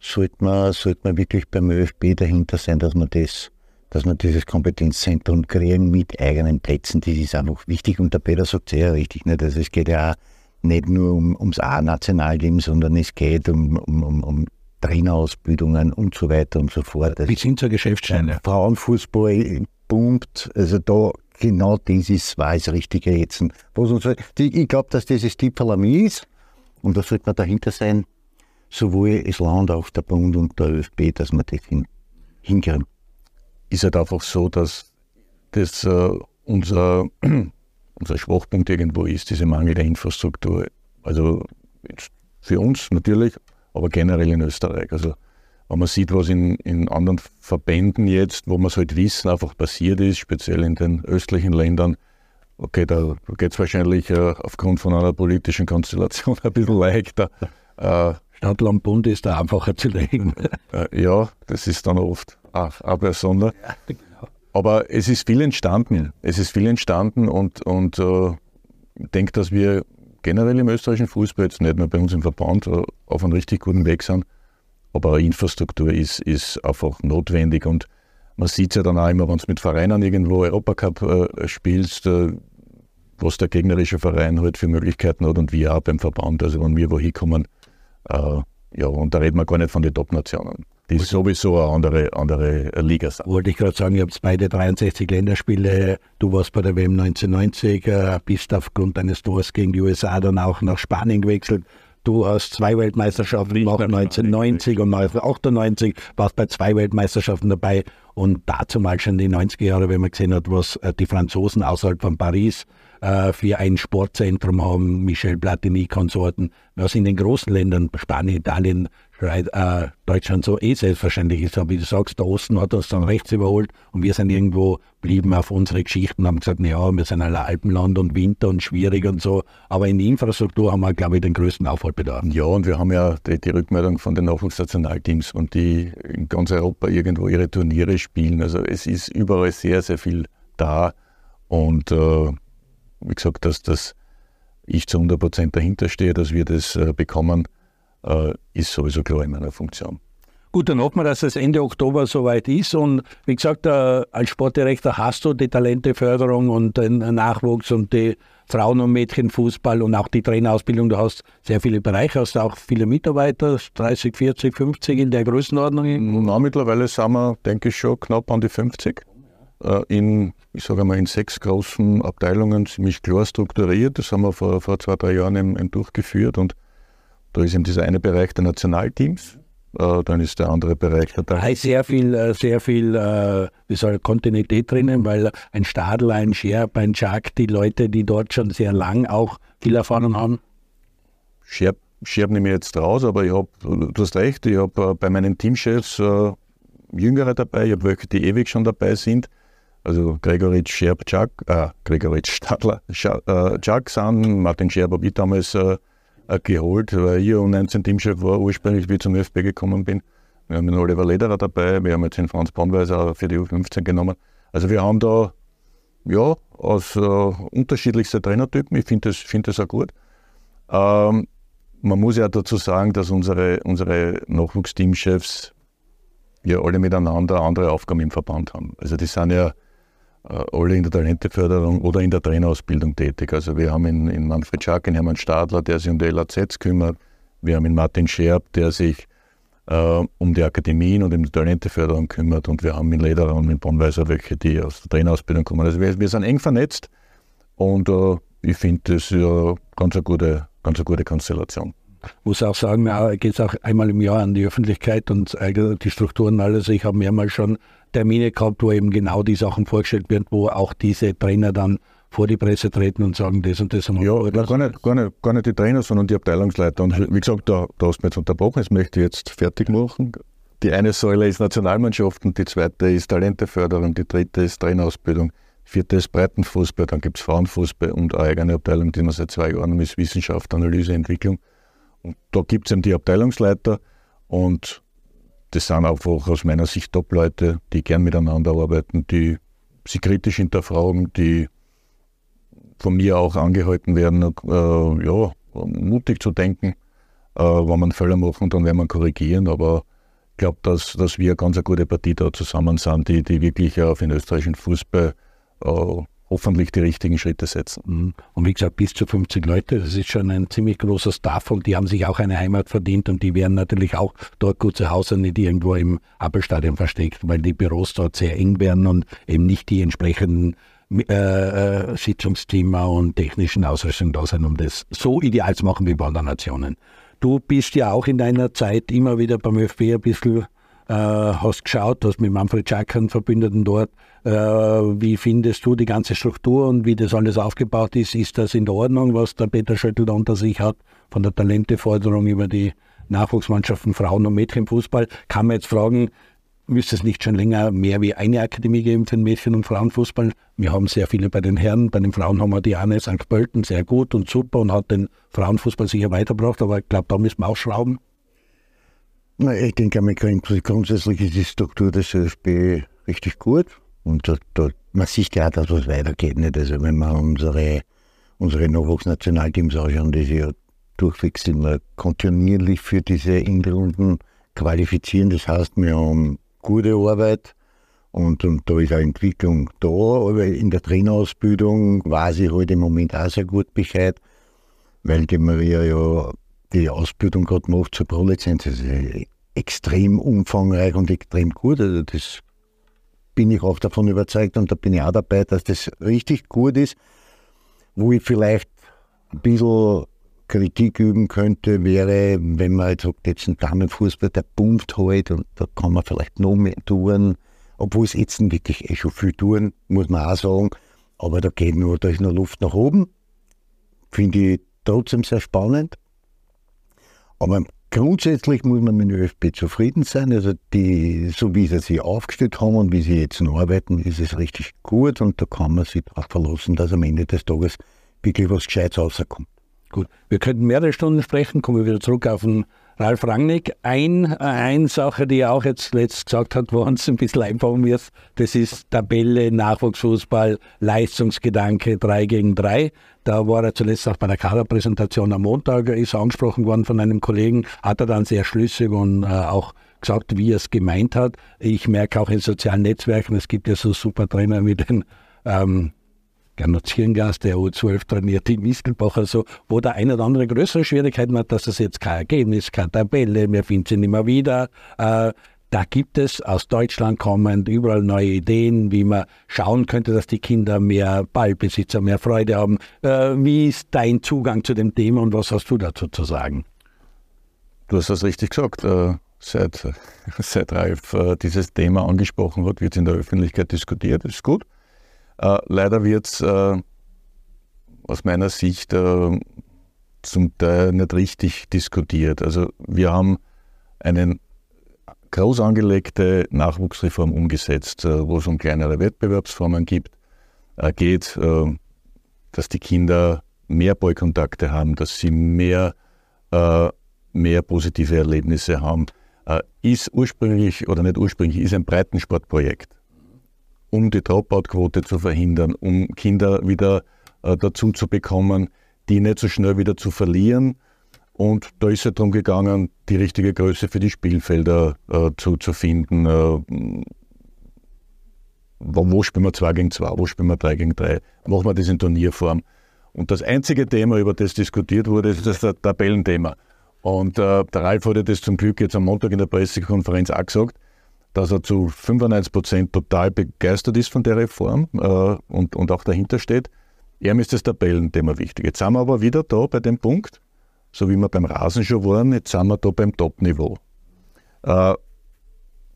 sollte man, sollte man wirklich beim ÖFB dahinter sein, dass man das dass man dieses Kompetenzzentrum kriegen mit eigenen Plätzen, das ist einfach wichtig. Und der Peter sagt sehr richtig, nicht? Also es geht ja auch nicht nur um, ums A-Nationalteam, sondern es geht um, um, um, um Trainerausbildungen und so weiter und so fort. Wie sind so Geschäftsstände? Frauenfußball pumpt, also da genau ist, war das Richtige jetzt. Was uns, ich glaube, dass dieses Tippalami ist und da sollte man dahinter sein, sowohl das Land, auch der Bund und der ÖFB, dass man das hin, hinkriegen. Ist halt einfach so, dass das äh, unser, unser Schwachpunkt irgendwo ist, diese mangelnde Infrastruktur. Also für uns natürlich, aber generell in Österreich. Also wenn man sieht, was in, in anderen Verbänden jetzt, wo man es halt wissen, einfach passiert ist, speziell in den östlichen Ländern, okay, da geht es wahrscheinlich äh, aufgrund von einer politischen Konstellation ein bisschen leichter. Äh, Stadtland Bund ist da einfacher zu legen. Äh, ja, das ist dann oft auch, auch besonders. Ja, genau. Aber es ist viel entstanden. Es ist viel entstanden und, und äh, ich denke, dass wir generell im österreichischen Fußball, jetzt nicht nur bei uns im Verband, äh, auf einem richtig guten Weg sind. Aber Infrastruktur ist, ist einfach notwendig und man sieht es ja dann auch immer, wenn es mit Vereinen irgendwo Europacup äh, spielst, äh, was der gegnerische Verein halt für Möglichkeiten hat und wir auch beim Verband. Also wenn wir wo hinkommen, äh, ja, und da reden wir gar nicht von den Top-Nationen. Die ist sowieso eine andere, andere Liga sind. Wollte ich gerade sagen, ihr habt beide 63 Länderspiele. Du warst bei der WM 1990, äh, bist aufgrund deines Tors gegen die USA dann auch nach Spanien gewechselt. Du hast zwei Weltmeisterschaften gemacht, 1990 und 1998, warst bei zwei Weltmeisterschaften dabei und dazu mal schon in die 90er Jahre, wenn man gesehen hat, was äh, die Franzosen außerhalb von Paris äh, für ein Sportzentrum haben, Michel Platini-Konsorten, was in den großen Ländern, Spanien, Italien, äh, Deutschland so eh selbstverständlich ist. Aber wie du sagst, der Osten hat uns dann rechts überholt und wir sind irgendwo blieben auf unsere Geschichten und haben gesagt, ja, wir sind ein Alpenland und Winter und schwierig und so. Aber in Infrastruktur haben wir, glaube ich, den größten Aufholbedarf. Ja, und wir haben ja die, die Rückmeldung von den Nachwuchsnationalteams und die in ganz Europa irgendwo ihre Turniere spielen. Also es ist überall sehr, sehr viel da. Und äh, wie gesagt, dass, dass ich zu 100 Prozent dahinter stehe, dass wir das äh, bekommen, äh, ist sowieso klar in meiner Funktion. Gut, dann hoffen wir, dass es Ende Oktober soweit ist. Und wie gesagt, äh, als Sportdirektor hast du die Talenteförderung und den Nachwuchs und die Frauen- und Mädchenfußball und auch die Trainerausbildung. Du hast sehr viele Bereiche, hast auch viele Mitarbeiter, 30, 40, 50 in der Größenordnung. Na, mittlerweile sind wir, denke ich, schon knapp an die 50. Äh, in, ich sage mal, in sechs großen Abteilungen ziemlich klar strukturiert. Das haben wir vor, vor zwei, drei Jahren eben, eben durchgeführt und da ist eben dieser eine Bereich der Nationalteams, äh, dann ist der andere Bereich der Da ist sehr viel, äh, sehr viel wie soll, Kontinuität drinnen, weil ein Stadl, ein Scherb, ein Jack, die Leute, die dort schon sehr lang auch viel Erfahrung haben. Scherb, Scherb nehme ich jetzt raus, aber ich habe, du hast recht, ich habe bei meinen Teamchefs Jüngere dabei, ich habe welche, die ewig schon dabei sind. Also Gregoritsch, Scherb, Jack, äh, Gregoritsch, Stadler, Jack sind, Martin Scherb habe ich damals äh, geholt, weil ich U19-Teamchef war, ursprünglich wie ich zum ÖFB gekommen bin. Wir haben den Oliver Lederer dabei, wir haben jetzt den Franz Bonweiser für die U15 genommen. Also wir haben da ja, aus äh, unterschiedlichsten Trainertypen, ich finde das, find das auch gut. Ähm, man muss ja dazu sagen, dass unsere, unsere Nachwuchsteamchefs ja alle miteinander andere Aufgaben im Verband haben. Also die sind ja äh, alle in der Talenteförderung oder in der Trainerausbildung tätig. Also wir haben in, in Manfred Schack einen Hermann Stadler, der sich um die LAZs kümmert. Wir haben in Martin Scherb, der sich äh, um die Akademien und um die Talenteförderung kümmert. Und wir haben in Lederer und in Bonweiser welche, die aus der Trainerausbildung kommen. Also wir, wir sind eng vernetzt und äh, ich finde das ja ganz eine gute, ganz eine gute Konstellation muss auch sagen, geht es auch einmal im Jahr an die Öffentlichkeit und die Strukturen alles. Ich habe mehrmals schon Termine gehabt, wo eben genau die Sachen vorgestellt werden, wo auch diese Trainer dann vor die Presse treten und sagen, das und das haben wir Ja, gar nicht, gar, nicht, gar nicht die Trainer, sondern die Abteilungsleiter. Und wie gesagt, da, da hast du mich jetzt unterbrochen, das möchte ich jetzt fertig machen. Die eine Säule ist Nationalmannschaften, die zweite ist Talenteförderung, die dritte ist Trainerausbildung, die vierte ist Breitenfußball, dann gibt es Frauenfußball und eine eigene Abteilung, die wir seit zwei Jahren ist Wissenschaft, Analyse, Entwicklung. Und da gibt es eben die Abteilungsleiter und das sind einfach aus meiner Sicht Top-Leute, die gern miteinander arbeiten, die sie kritisch hinterfragen, die von mir auch angehalten werden, äh, ja, mutig zu denken, äh, wenn man Fehler machen, dann werden wir korrigieren, aber ich glaube, dass, dass wir eine ganz gute Partie da zusammen sind, die, die wirklich auf den österreichischen Fußball äh, hoffentlich die richtigen Schritte setzen. Mhm. Und wie gesagt, bis zu 50 Leute, das ist schon ein ziemlich großer Staff und die haben sich auch eine Heimat verdient und die werden natürlich auch dort gut zu Hause, nicht irgendwo im Appelstadion versteckt, weil die Büros dort sehr eng werden und eben nicht die entsprechenden äh, äh, Sitzungszimmer und technischen Ausrüstung da sind, um das so ideal zu machen wie bei anderen Nationen. Du bist ja auch in deiner Zeit immer wieder beim ÖFB ein bisschen äh, hast geschaut, hast mit Manfred Schack einen Verbündeten dort. Äh, wie findest du die ganze Struktur und wie das alles aufgebaut ist? Ist das in Ordnung, was der Peter Schöttl da unter sich hat, von der Talenteforderung über die Nachwuchsmannschaften Frauen- und Mädchenfußball? Kann man jetzt fragen, müsste es nicht schon länger mehr wie eine Akademie geben für den Mädchen- und Frauenfußball? Wir haben sehr viele bei den Herren, bei den Frauen haben wir die Anne St. Pölten sehr gut und super und hat den Frauenfußball sicher weitergebracht, aber ich glaube, da müssen wir auch schrauben. Na, ich denke, grundsätzlich ist die Struktur des ÖFB richtig gut und da, da, man sieht ja, dass was weitergeht. Nicht? Also wenn man unsere, unsere Nachwuchsnationalteams anschauen, die sich ja durchwegs immer kontinuierlich für diese Endrunden qualifizieren. Das heißt, wir haben gute Arbeit und, und da ist eine Entwicklung da. Aber in der Trainerausbildung weiß ich halt im Moment auch sehr gut Bescheid, weil die Maria ja die Ausbildung gerade macht zur Pro-Lizenz. Ist extrem umfangreich und extrem gut. Also das bin ich auch davon überzeugt und da bin ich auch dabei, dass das richtig gut ist. Wo ich vielleicht ein bisschen Kritik üben könnte, wäre, wenn man jetzt sagt, jetzt ein Damenfußball, der pumpt halt und da kann man vielleicht noch mehr tun, obwohl es jetzt wirklich eh schon viel tun, muss man auch sagen. Aber da geht nur, da ist noch Luft nach oben. Finde ich trotzdem sehr spannend. Aber grundsätzlich muss man mit dem ÖFB zufrieden sein. Also die, so wie sie sich aufgestellt haben und wie sie jetzt arbeiten, ist es richtig gut und da kann man sich darauf verlassen, dass am Ende des Tages wirklich was Gescheites rauskommt. Gut, wir könnten mehrere Stunden sprechen, kommen wir wieder zurück auf den Ralf Rangnick. Ein, eine Sache, die er auch jetzt letzt gesagt hat, wo uns ein bisschen einfallen wird, das ist Tabelle, Nachwuchsfußball, Leistungsgedanke 3 gegen 3. Da war er zuletzt auch bei der Kaderpräsentation am Montag, ist angesprochen worden von einem Kollegen, hat er dann sehr schlüssig und äh, auch gesagt, wie er es gemeint hat. Ich merke auch in sozialen Netzwerken, es gibt ja so super Trainer wie den ähm, Gernot Zierngast, der U12 trainiert in Mistelbach, so, wo der eine oder andere größere Schwierigkeiten hat, dass es jetzt kein Ergebnis, keine Tabelle, wir finden sie nicht mehr wieder. Äh, da gibt es aus Deutschland kommend überall neue Ideen, wie man schauen könnte, dass die Kinder mehr Ballbesitzer, mehr Freude haben. Äh, wie ist dein Zugang zu dem Thema und was hast du dazu zu sagen? Du hast das richtig gesagt. Äh, seit, seit Ralf äh, dieses Thema angesprochen wird, wird es in der Öffentlichkeit diskutiert. Das ist gut. Äh, leider wird es äh, aus meiner Sicht äh, zum Teil nicht richtig diskutiert. Also wir haben eine groß angelegte Nachwuchsreform umgesetzt, äh, wo es um kleinere Wettbewerbsformen gibt, äh, geht, äh, dass die Kinder mehr Ballkontakte haben, dass sie mehr, mehr positive Erlebnisse haben. ist ursprünglich oder nicht ursprünglich, ist ein Breitensportprojekt um die Dropout-Quote zu verhindern, um Kinder wieder äh, dazu zu bekommen, die nicht so schnell wieder zu verlieren. Und da ist es darum gegangen, die richtige Größe für die Spielfelder äh, zu, zu finden. Äh, wo, wo spielen wir 2 gegen 2, wo spielen wir 3 gegen 3, machen wir das in Turnierform. Und das einzige Thema, über das diskutiert wurde, ist das Tabellenthema. Und äh, der Ralf hatte das zum Glück jetzt am Montag in der Pressekonferenz auch gesagt dass er zu 95 Prozent total begeistert ist von der Reform äh, und, und auch dahinter steht. Er ist das Tabellenthema wichtig. Jetzt sind wir aber wieder da bei dem Punkt, so wie wir beim Rasen schon waren, jetzt sind wir da beim Top-Niveau. Äh,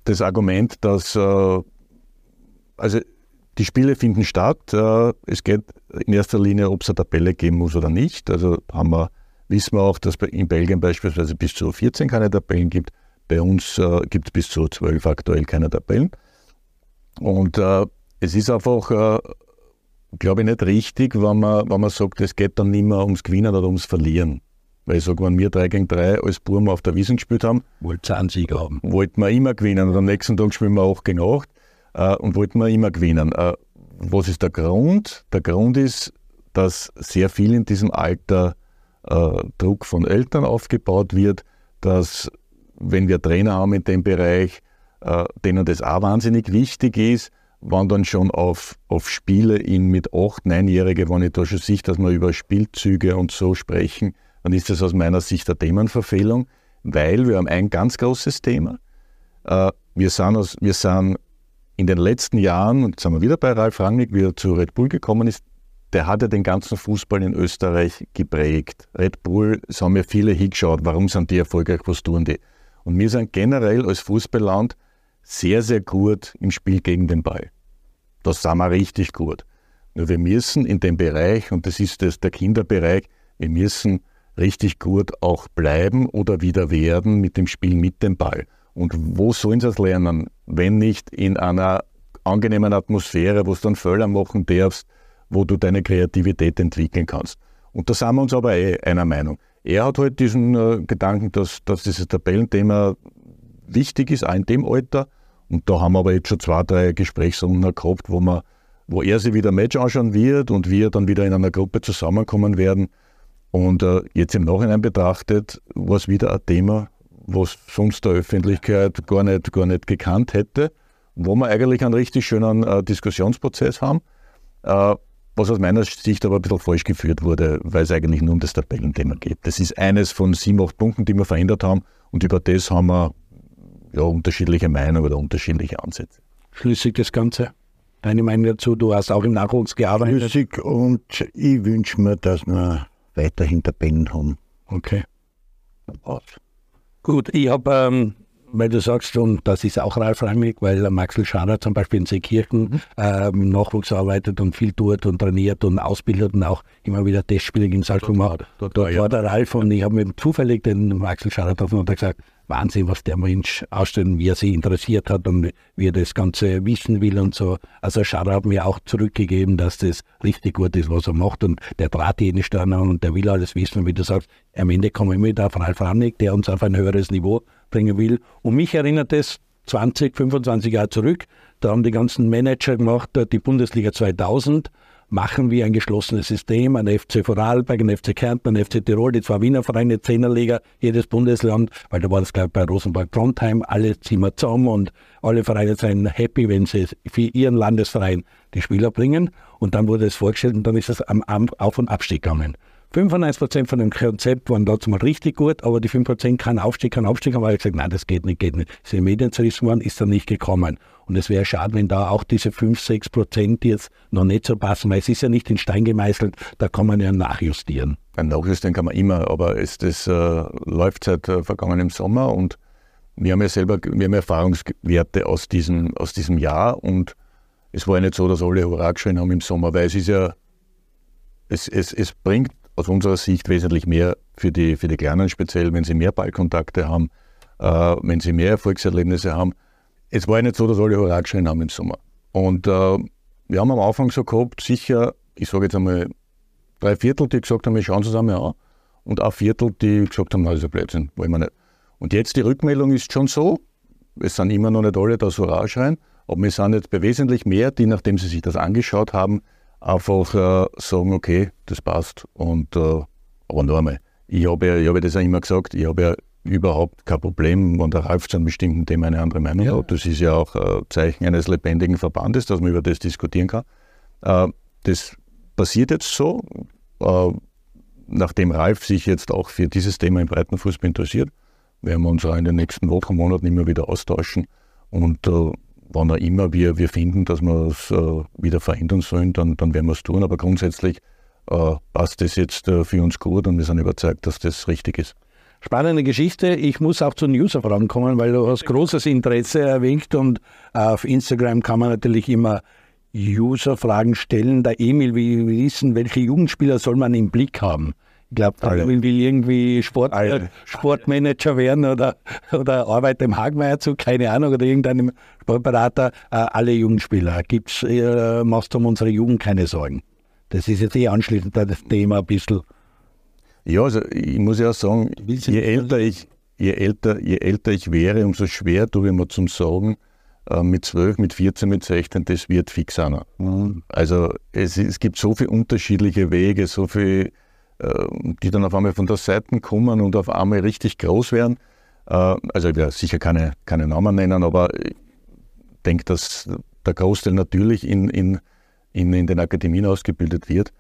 das Argument, dass äh, also die Spiele finden statt, äh, es geht in erster Linie, ob es eine Tabelle geben muss oder nicht. Also haben wir, wissen wir auch, dass in Belgien beispielsweise bis zu 14 keine Tabellen gibt. Bei uns äh, gibt es bis zu zwölf aktuell keine Tabellen. Und äh, es ist einfach, äh, glaube ich, nicht richtig, wenn man, wenn man sagt, es geht dann nicht mehr ums Gewinnen oder ums Verlieren. Weil ich sage, wenn wir 3 gegen 3 als Burm auf der Wiesen gespielt haben, wollten einen Sieg haben. Wollten wir immer gewinnen. Und am nächsten Tag spielen wir 8 gegen 8 äh, und wollten wir immer gewinnen. Äh, was ist der Grund? Der Grund ist, dass sehr viel in diesem Alter äh, Druck von Eltern aufgebaut wird, dass wenn wir Trainer haben in dem Bereich, äh, denen das auch wahnsinnig wichtig ist, wenn dann schon auf, auf Spiele in mit 8-, 9-Jährigen, wenn ich da schon sehe, dass wir über Spielzüge und so sprechen, dann ist das aus meiner Sicht eine Themenverfehlung, weil wir haben ein ganz großes Thema. Äh, wir, sind aus, wir sind in den letzten Jahren, und jetzt sind wir wieder bei Ralf Rangnick, wie er zu Red Bull gekommen ist, der hat ja den ganzen Fußball in Österreich geprägt. Red Bull, es haben ja viele hingeschaut, warum sind die erfolgreich, was tun die? Und wir sind generell als Fußballland sehr, sehr gut im Spiel gegen den Ball. Das sind wir richtig gut. Nur wir müssen in dem Bereich, und das ist das, der Kinderbereich, wir müssen richtig gut auch bleiben oder wieder werden mit dem Spiel mit dem Ball. Und wo sollen sie das lernen, wenn nicht in einer angenehmen Atmosphäre, wo du dann Fehler machen darfst, wo du deine Kreativität entwickeln kannst. Und da sind wir uns aber eh einer Meinung. Er hat halt diesen äh, Gedanken, dass, dass dieses Tabellenthema wichtig ist, auch in dem Alter. Und da haben wir aber jetzt schon zwei, drei Gesprächsrunden gehabt, wo, man, wo er sich wieder ein Match anschauen wird und wir dann wieder in einer Gruppe zusammenkommen werden. Und äh, jetzt im Nachhinein betrachtet, war es wieder ein Thema, was sonst der Öffentlichkeit gar nicht, gar nicht gekannt hätte, wo wir eigentlich einen richtig schönen äh, Diskussionsprozess haben, äh, was aus meiner Sicht aber ein bisschen falsch geführt wurde, weil es eigentlich nur um das Tabellenthema geht. Das ist eines von sieben, acht Punkten, die wir verändert haben und über das haben wir ja, unterschiedliche Meinungen oder unterschiedliche Ansätze. Schlüssig das Ganze? Deine Meinung dazu? Du hast auch im Nachwuchs gearbeitet. Schlüssig und ich wünsche mir, dass wir weiterhin Tabellen haben. Okay. Gut, ich habe, ähm, weil du sagst, und das ist auch Ralf Rangnick, weil Maxel Schader zum Beispiel in Seekirchen mhm. ähm, Nachwuchs arbeitet und viel tut und trainiert und ausbildet und auch immer wieder Testspiele gegen Salzburg macht. Dort, dort, war der Ralf und ich habe mir zufällig den Maxel Schader getroffen und gesagt, Wahnsinn, was der Mensch ausstellt, wie er sich interessiert hat und wie er das Ganze wissen will und so. Also Schade hat mir auch zurückgegeben, dass das richtig gut ist, was er macht und der Draht jene Sterne und der will alles wissen, wie du sagst. Am Ende kommen wir immer wieder auf Ralf Rannig, der uns auf ein höheres Niveau bringen will. Und mich erinnert es 20, 25 Jahre zurück. Da haben die ganzen Manager gemacht, die Bundesliga 2000 machen wir ein geschlossenes System, ein FC Vorarlberg, ein FC Kärnten, ein FC Tirol, die zwei Wiener Vereine, Zehnerliga, jedes Bundesland, weil da war das glaube ich bei Rosenborg Trondheim, alle ziehen wir zusammen und alle Vereine sind happy, wenn sie für ihren Landesverein die Spieler bringen. Und dann wurde es vorgestellt und dann ist es am Auf- und Abstieg gegangen. 95% von dem Konzept waren dazu mal richtig gut, aber die 5% kein Aufstieg, kein Aufstieg, haben wir gesagt, nein, das geht nicht, geht nicht. Ist in Medien zerrissen worden, ist dann nicht gekommen. Und es wäre schade, wenn da auch diese 5, 6 Prozent jetzt noch nicht so passen, weil es ist ja nicht in Stein gemeißelt, da kann man ja nachjustieren. Ein nachjustieren kann man immer, aber es, das äh, läuft seit äh, vergangenem Sommer und wir haben ja selber wir haben Erfahrungswerte aus diesem, aus diesem Jahr und es war ja nicht so, dass alle Hurra geschrien haben im Sommer, weil es ist ja, es, es, es bringt aus unserer Sicht wesentlich mehr für die, für die Kleinen speziell, wenn sie mehr Ballkontakte haben, äh, wenn sie mehr Erfolgserlebnisse haben. Es war ja nicht so, dass alle Hurra geschrien haben im Sommer. Und äh, wir haben am Anfang so gehabt, sicher, ich sage jetzt einmal, drei Viertel, die gesagt haben, wir schauen zusammen an. Und ein Viertel, die gesagt haben, na, das ist ein Blödsinn, wollen wir nicht. Und jetzt die Rückmeldung ist schon so, es sind immer noch nicht alle, da so schreien, aber wir sind jetzt bei wesentlich mehr, die, nachdem sie sich das angeschaut haben, einfach äh, sagen, okay, das passt. Und äh, aber noch einmal, ich habe ja, ich hab ja das ja immer gesagt, ich habe ja überhaupt kein Problem, wenn der Ralf zu einem bestimmten Thema eine andere Meinung ja. hat. Das ist ja auch ein Zeichen eines lebendigen Verbandes, dass man über das diskutieren kann. Äh, das passiert jetzt so, äh, nachdem Ralf sich jetzt auch für dieses Thema im Breitenfußball interessiert, werden wir uns auch in den nächsten Wochen, Monaten immer wieder austauschen und äh, wann auch immer wir, wir finden, dass wir es äh, wieder verändern sollen, dann, dann werden wir es tun. Aber grundsätzlich äh, passt das jetzt äh, für uns gut und wir sind überzeugt, dass das richtig ist. Spannende Geschichte. Ich muss auch zu den User-Fragen kommen, weil du hast großes Interesse erwähnt und auf Instagram kann man natürlich immer User-Fragen stellen. Der Emil will wissen, welche Jugendspieler soll man im Blick haben? Ich glaube, der will, irgendwie Sport, äh, Sportmanager werden oder, oder arbeitet im Hagmeier keine Ahnung, oder irgendeinem Sportberater. Äh, alle Jugendspieler. Gibt's, äh, machst du um unsere Jugend keine Sorgen? Das ist jetzt eh anschließend das Thema ein bisschen. Ja, also ich muss ja auch sagen, je älter ich, je älter, je älter ich wäre, umso schwer tue ich mir zum Sagen, äh, mit 12, mit 14, mit 16, das wird fix einer. Mhm. Also es, es gibt so viele unterschiedliche Wege, so viele die dann auf einmal von der Seite kommen und auf einmal richtig groß werden. Äh, also ich werde sicher keine, keine Namen nennen, aber ich denke, dass der Großteil natürlich in, in, in, in den Akademien ausgebildet wird,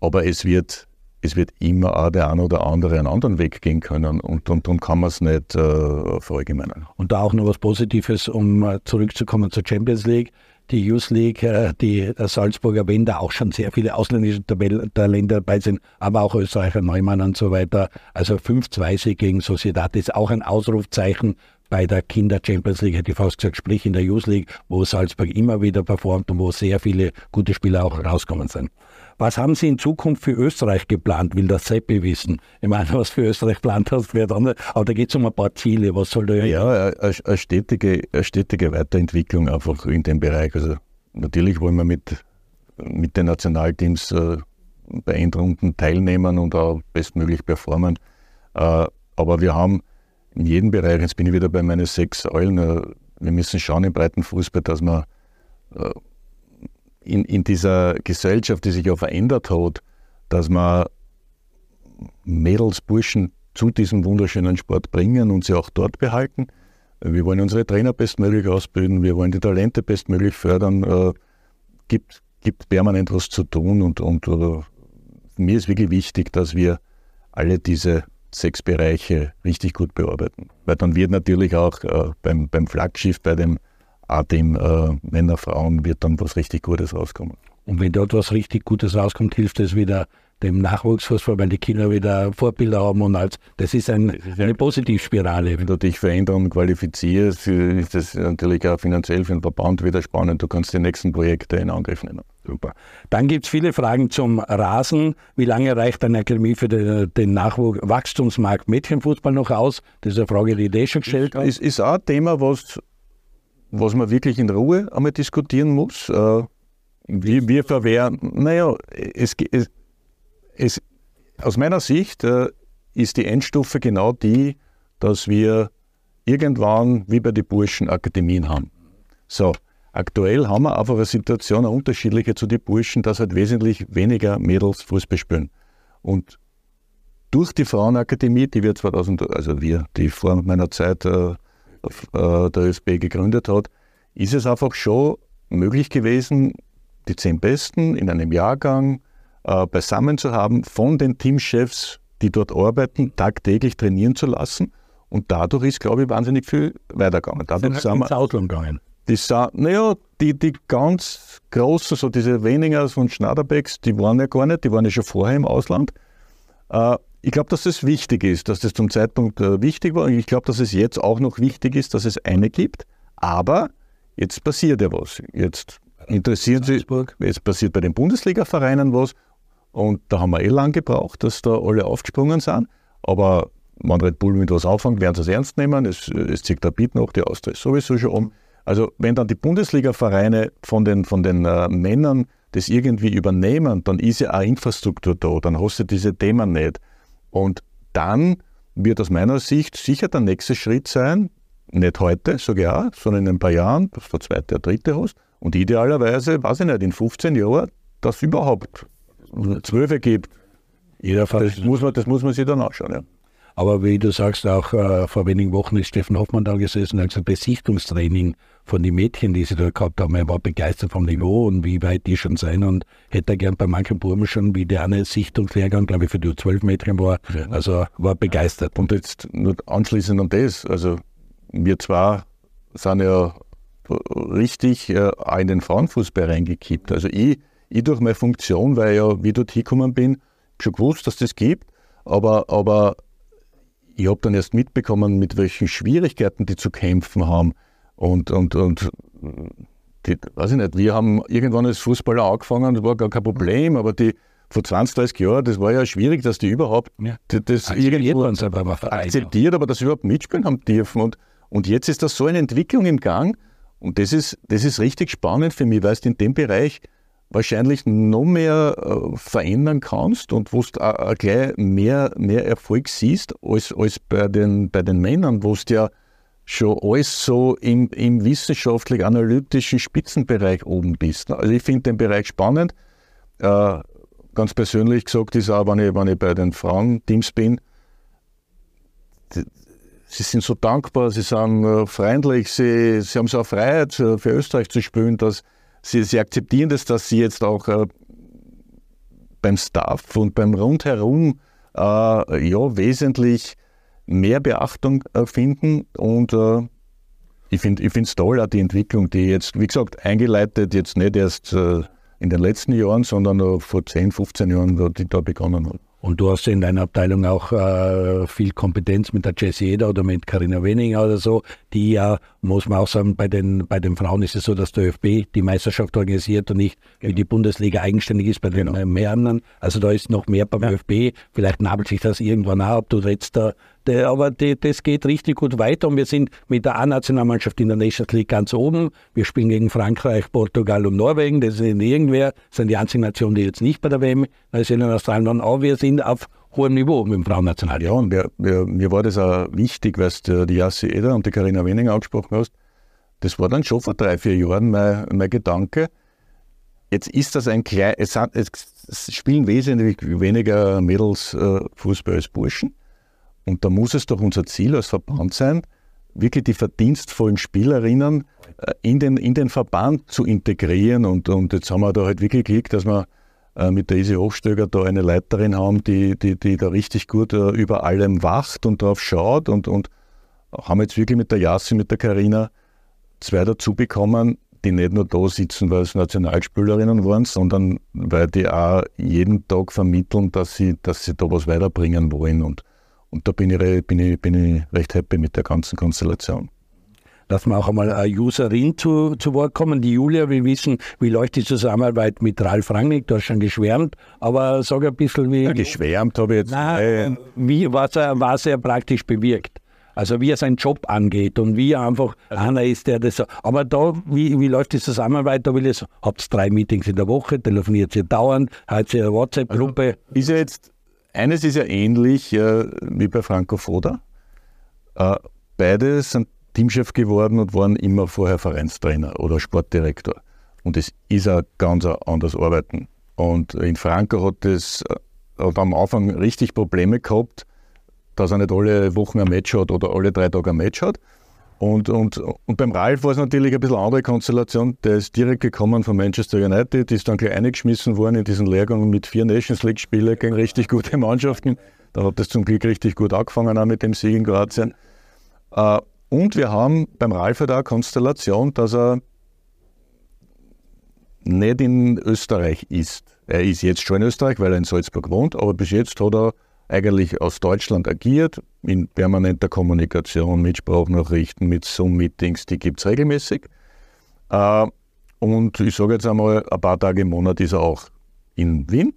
aber es wird, es wird immer auch der eine oder andere einen anderen Weg gehen können und, darum kann man es nicht äh, verallgemeinern. Und da auch noch was Positives, um zurückzukommen zur Champions League. Die Youth League, äh, die Salzburger wenn auch schon sehr viele ausländische Talente dabei sind, aber auch Österreicher Neumann und so weiter. Also 5-2 gegen Sociedad ist auch ein Ausrufzeichen bei der Kinder Champions League, hätte ich fast gesagt, sprich in der Youth League, wo Salzburg immer wieder performt und wo sehr viele gute Spieler auch rauskommen sind. Was haben Sie in Zukunft für Österreich geplant? Will das Seppi wissen? Ich meine, was für Österreich geplant hast, wird andere. Aber da geht es um ein paar Ziele. Was soll da Ja, eine, eine, stetige, eine stetige Weiterentwicklung einfach in dem Bereich. Also natürlich wollen wir mit, mit den Nationalteams äh, bei Endrunden teilnehmen und auch bestmöglich performen. Äh, aber wir haben in jedem Bereich, jetzt bin ich wieder bei meinen sechs Säulen, äh, wir müssen schauen im breiten Fußball, dass wir äh, in, in dieser Gesellschaft, die sich ja verändert hat, dass man Mädels, Burschen zu diesem wunderschönen Sport bringen und sie auch dort behalten. Wir wollen unsere Trainer bestmöglich ausbilden, wir wollen die Talente bestmöglich fördern. Äh, gibt, gibt permanent was zu tun und, und äh, mir ist wirklich wichtig, dass wir alle diese sechs Bereiche richtig gut bearbeiten. Weil dann wird natürlich auch äh, beim, beim Flaggschiff, bei dem dem äh, Männer, Frauen wird dann was richtig Gutes rauskommen. Und wenn dort was richtig Gutes rauskommt, hilft es wieder dem Nachwuchsfußball, weil die Kinder wieder Vorbilder haben und als das ist, ein, das ist eine Positivspirale. Wenn du dich verändern und qualifizierst, ist das natürlich auch finanziell für den Verband wieder spannend. Du kannst die nächsten Projekte in Angriff nehmen. Super. Dann gibt es viele Fragen zum Rasen. Wie lange reicht eine Akademie für den, den Nachwuchswachstumsmarkt Mädchenfußball noch aus? Das ist eine Frage, die ich eh schon gestellt habe. Es ist auch ein Thema, was was man wirklich in Ruhe einmal diskutieren muss. Äh, wir, wir verwehren, naja, es, es, es, aus meiner Sicht äh, ist die Endstufe genau die, dass wir irgendwann wie bei den Burschen Akademien haben. So, aktuell haben wir einfach eine Situation, eine unterschiedliche zu den Burschen, dass halt wesentlich weniger Mädels Fußball spielen. Und durch die Frauenakademie, die wir 2000, also wir, die vor meiner Zeit äh, äh, der ÖFB gegründet hat, ist es einfach schon möglich gewesen, die zehn Besten in einem Jahrgang äh, beisammen zu haben, von den Teamchefs, die dort arbeiten, tagtäglich trainieren zu lassen. Und dadurch ist, glaube ich, wahnsinnig viel weitergegangen. Dadurch sind wir Ausland gegangen. Die, naja, die, die ganz großen, so diese Weningers und Schnaderbecks, die waren ja gar nicht, die waren ja schon vorher im Ausland. Äh, ich glaube, dass es wichtig ist, dass das zum Zeitpunkt äh, wichtig war. Und ich glaube, dass es jetzt auch noch wichtig ist, dass es eine gibt. Aber jetzt passiert ja was. Jetzt interessiert sich, jetzt passiert bei den Bundesliga-Vereinen was. Und da haben wir eh lang gebraucht, dass da alle aufgesprungen sind. Aber wenn Red Bull mit was anfängt, werden sie es ernst nehmen. Es, es zieht der Beat noch, die Austria ist sowieso schon um. Also wenn dann die Bundesliga-Vereine von den, von den äh, Männern das irgendwie übernehmen, dann ist ja auch Infrastruktur da, dann hast du diese Themen nicht. Und dann wird aus meiner Sicht sicher der nächste Schritt sein, nicht heute, sage ich auch, sondern in ein paar Jahren, dass du der zweite, der dritte hast. Und idealerweise, weiß ich nicht, in 15 Jahren, dass es überhaupt zwölf gibt. Jeder das, muss man, das muss man sich dann anschauen. Ja. Aber wie du sagst, auch äh, vor wenigen Wochen ist Steffen Hoffmann da gesessen, hat gesagt, Besichtungstraining von den Mädchen, die sie da gehabt haben. Er war begeistert vom Niveau und wie weit die schon sein und hätte gern bei manchen Buben schon, wie der eine Sichtungslehrgang, glaube ich, für die zwölf Mädchen war. Ja. Also war begeistert. Und jetzt nur anschließend an das, also wir zwar sind ja richtig äh, in den Frauenfußball reingekippt. Also ich, ich durch meine Funktion, weil ich ja, wie ich dort hingekommen bin, schon gewusst, dass das gibt, aber, aber ich habe dann erst mitbekommen, mit welchen Schwierigkeiten die zu kämpfen haben. Und, und, und die, weiß ich nicht, wir haben irgendwann als Fußballer angefangen, das war gar kein Problem, aber die vor 20, 30 Jahren, das war ja schwierig, dass die überhaupt ja. das irgendwo akzeptiert, aber dass sie überhaupt mitspielen haben dürfen. Und, und jetzt ist das so eine Entwicklung im Gang und das ist, das ist richtig spannend für mich, weil du in dem Bereich wahrscheinlich noch mehr äh, verändern kannst und wo du auch gleich mehr, mehr Erfolg siehst als, als bei, den, bei den Männern, wo du ja schon alles so im, im wissenschaftlich-analytischen Spitzenbereich oben bist. Also ich finde den Bereich spannend. Äh, ganz persönlich gesagt ist auch, wenn ich, wenn ich bei den Frauenteams bin, die, sie sind so dankbar, sie sind äh, freundlich, sie, sie haben so eine Freiheit äh, für Österreich zu spielen, dass sie, sie akzeptieren das, dass sie jetzt auch äh, beim Staff und beim Rundherum äh, ja, wesentlich mehr Beachtung äh, finden und äh, ich finde es toll, auch die Entwicklung, die jetzt, wie gesagt, eingeleitet, jetzt nicht erst äh, in den letzten Jahren, sondern noch vor 10, 15 Jahren, die da begonnen hat. Und du hast in deiner Abteilung auch äh, viel Kompetenz mit der Jessie Eder oder mit Karina Weninger oder so, die ja, muss man auch sagen, bei den, bei den Frauen ist es so, dass der ÖFB die Meisterschaft organisiert und nicht genau. wie die Bundesliga eigenständig ist bei den genau. anderen. Also da ist noch mehr beim ja. ÖFB. Vielleicht nabelt sich das irgendwann auch, ob du jetzt da aber die, das geht richtig gut weiter und wir sind mit der A-Nationalmannschaft in der Nations League ganz oben. Wir spielen gegen Frankreich, Portugal und Norwegen. Das sind irgendwer, das sind die einzigen Nationen, die jetzt nicht bei der WM sind in Australien. Aber wir sind auf hohem Niveau mit dem Frauennational. Ja, und mir, mir, mir, war das auch wichtig, weil du die Jassi Eder und die Karina Wening angesprochen hast. Das war dann schon vor drei, vier Jahren mein, mein Gedanke. Jetzt ist das ein klein, es, es spielen wesentlich weniger Mädels äh, Fußball als Burschen. Und da muss es doch unser Ziel als Verband sein, wirklich die verdienstvollen Spielerinnen äh, in den, in den Verband zu integrieren. Und, und jetzt haben wir da halt wirklich Glück, dass wir äh, mit der Isi Hochstöger da eine Leiterin haben, die, die, die da richtig gut äh, über allem wacht und drauf schaut und, und haben jetzt wirklich mit der Jassi, mit der Karina zwei dazu bekommen, die nicht nur da sitzen, weil es Nationalspielerinnen waren, sondern weil die auch jeden Tag vermitteln, dass sie, dass sie da was weiterbringen wollen. Und und da bin ich, bin, ich, bin ich recht happy mit der ganzen Konstellation. Lassen wir auch einmal eine Userin zu, zu Wort kommen. Die Julia will wissen, wie läuft die Zusammenarbeit mit Ralf Rangnick? Du hast schon geschwärmt, aber sag ein bisschen, wie. Ja, geschwärmt habe ich jetzt. Nein, wie, was, er, was er praktisch bewirkt. Also wie er seinen Job angeht und wie er einfach einer ist, der das so. Aber da, wie, wie läuft die Zusammenarbeit? Da will ich habt drei Meetings in der Woche, telefoniert ihr dauernd, habt ihr eine WhatsApp-Gruppe. Also, ist ja jetzt eines ist ja ähnlich äh, wie bei Franco Foda. Äh, beide sind Teamchef geworden und waren immer vorher Vereinstrainer oder Sportdirektor. Und es ist auch ganz anders arbeiten. Und in Franco hat es äh, am Anfang richtig Probleme gehabt, dass er nicht alle Wochen ein Match hat oder alle drei Tage ein Match hat. Und, und, und beim Ralf war es natürlich ein bisschen andere Konstellation. Der ist direkt gekommen von Manchester United, ist dann gleich eingeschmissen worden in diesen Lehrgang mit vier Nations League-Spielen gegen richtig gute Mannschaften. Da hat es zum Glück richtig gut angefangen, auch mit dem Sieg in Kroatien. Äh, und wir haben beim Ralf da eine Konstellation, dass er nicht in Österreich ist. Er ist jetzt schon in Österreich, weil er in Salzburg wohnt, aber bis jetzt hat er eigentlich aus Deutschland agiert, in permanenter Kommunikation mit Sprachnachrichten, mit Zoom-Meetings, die gibt es regelmäßig. Äh, und ich sage jetzt einmal, ein paar Tage im Monat ist er auch in Wien.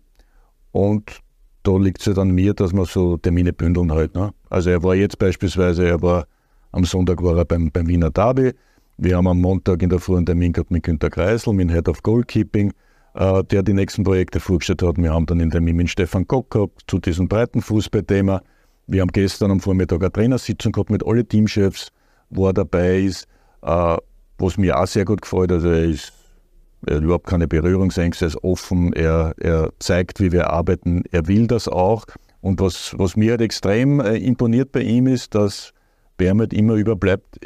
Und da liegt es ja dann mir, dass man so Termine bündeln halt. Ne? Also er war jetzt beispielsweise, er war am Sonntag war er beim, beim Wiener Derby. Wir haben am Montag in der Früh einen Termin gehabt mit Günter Kreisel, mit Head of Goalkeeping. Äh, der die nächsten Projekte vorgestellt hat. Wir haben dann in der mit Stefan Kock gehabt zu diesem breiten Fußballthema. Wir haben gestern am Vormittag eine Trainersitzung gehabt mit allen Teamchefs, wo er dabei ist, äh, was mir auch sehr gut gefällt. Also er ist er hat überhaupt keine Berührungsängste, er ist offen, er, er zeigt, wie wir arbeiten, er will das auch. Und was, was mir halt extrem äh, imponiert bei ihm ist, dass Bermert immer überbleibt,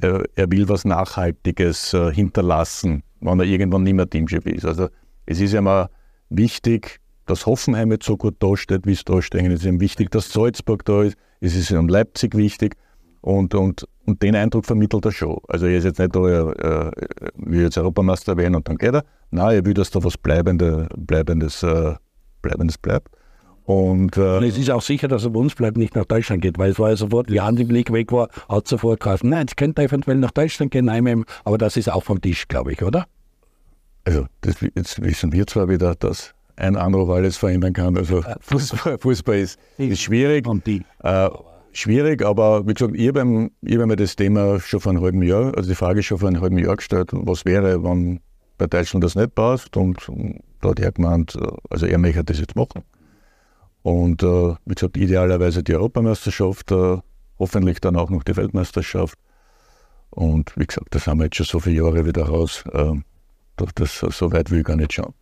er, er will was Nachhaltiges hinterlassen, wenn er irgendwann nicht mehr Teamchef ist. Also es ist ja mal wichtig, dass Hoffenheim jetzt so gut dasteht, wie es da stehen. Es ist ihm wichtig, dass Salzburg da ist. Es ist ihm Leipzig wichtig. Und, und, und den Eindruck vermittelt er schon. Also er ist jetzt nicht da, er, er will jetzt Europameister werden und dann geht er. Nein, er will, dass da was Bleibende, Bleibendes, äh, Bleibendes bleibt. Und, äh, und, es ist auch sicher, dass er bei uns bleibt, nicht nach Deutschland geht, weil es war ja sofort, wie Andi Blick weg war, hat sofort gesagt, nein, es könnte eventuell nach Deutschland gehen, nein, aber das ist auch vom Tisch, glaube ich, oder? Also das, jetzt wissen wir zwar wieder, dass ein Anruf alles verändern kann. Also Fußball, Fußball ist, ist schwierig. Äh, schwierig, aber wie gesagt, ich habe mir das Thema schon vor einem halben Jahr, also die Frage schon vor einem halben Jahr gestellt, was wäre, wenn bei Deutschland das nicht passt. Und, und da hat er gemeint, äh, also er möchte das jetzt machen. Und äh, wie gesagt, idealerweise die Europameisterschaft, äh, hoffentlich dann auch noch die Weltmeisterschaft. Und wie gesagt, da sind wir jetzt schon so viele Jahre wieder raus. Äh, das, so weit will ich gar nicht schauen.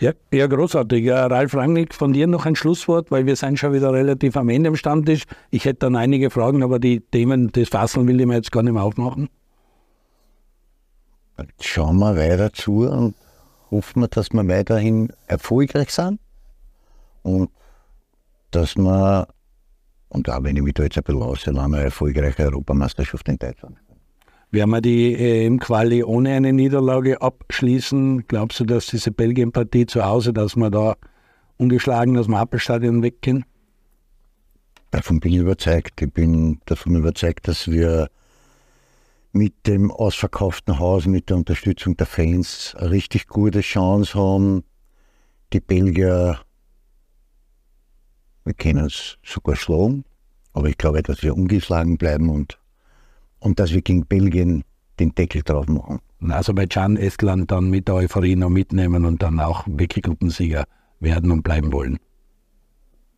Ja, ja, großartig. Ja, Ralf Rangnick, von dir noch ein Schlusswort, weil wir sind schon wieder relativ am Ende im Stammtisch. Ich hätte dann einige Fragen, aber die Themen, das Fasseln will ich mir jetzt gar nicht mehr aufmachen. Schauen wir weiter zu und hoffen wir, dass wir weiterhin erfolgreich sind und dass wir, und auch wenn ich mich da jetzt ein bisschen eine erfolgreiche Europameisterschaft in Deutschland Werden wir die EM-Quali ohne eine Niederlage abschließen? Glaubst du, dass diese Belgien-Partie zu Hause, dass wir da ungeschlagen aus dem Appelstadion weggehen? Davon bin ich überzeugt. Ich bin davon überzeugt, dass wir mit dem ausverkauften Haus, mit der Unterstützung der Fans eine richtig gute Chance haben. Die Belgier, wir können es sogar schlagen, aber ich glaube, dass wir ungeschlagen bleiben und, und dass wir gegen Belgien den Deckel drauf machen. Aserbaidschan, Estland dann mit der Euphorie noch mitnehmen und dann auch wirklich Gruppensieger werden und bleiben wollen.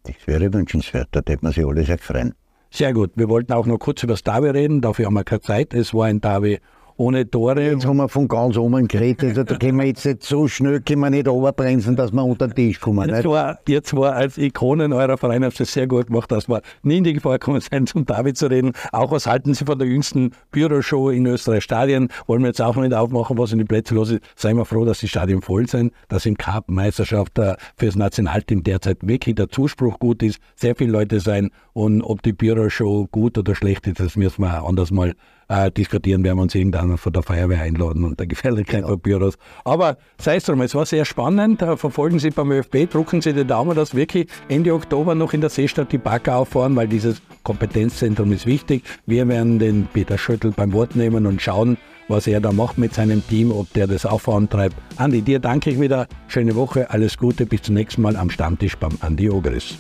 Das wäre wünschenswert, da hätten wir sich alle sehr freuen. Sehr gut. Wir wollten auch noch kurz über das Derby reden, dafür haben wir keine Zeit. Es war ein Derby ohne Tore. Jetzt haben wir von ganz oben geredet, also da können wir jetzt nicht so schnell können wir nicht runterbremsen, dass wir unter den Tisch kommen. Jetzt war, jetzt war als Ikonen eurer Vereine habt ihr sehr gut gemacht, dass wir nie in die Gefahr gekommen sind, zum David zu reden. Auch was halten Sie von der jüngsten Büroshow in Österreich Stadien? Wollen wir jetzt auch noch nicht aufmachen, was in die Plätze los ist. Seien wir froh, dass die Stadien voll sind, dass in Cup-Meisterschaft äh, fürs Nationalteam derzeit wirklich der Zuspruch gut ist, sehr viele Leute sein und ob die Büroshow gut oder schlecht ist, das müssen wir anders mal äh, diskutieren, werden wir uns irgendwann von der Feuerwehr einladen und der Gefährlichkeit genau. Aber sei es drum, es war sehr spannend. Verfolgen Sie beim ÖFB, drucken Sie die Daumen, dass wirklich Ende Oktober noch in der Seestadt die Bagger auffahren, weil dieses Kompetenzzentrum ist wichtig. Wir werden den Peter Schöttl beim Wort nehmen und schauen, was er da macht mit seinem Team, ob der das auch vorantreibt. Andi, dir danke ich wieder. Schöne Woche, alles Gute, bis zum nächsten Mal am Stammtisch beim Andi Ogris.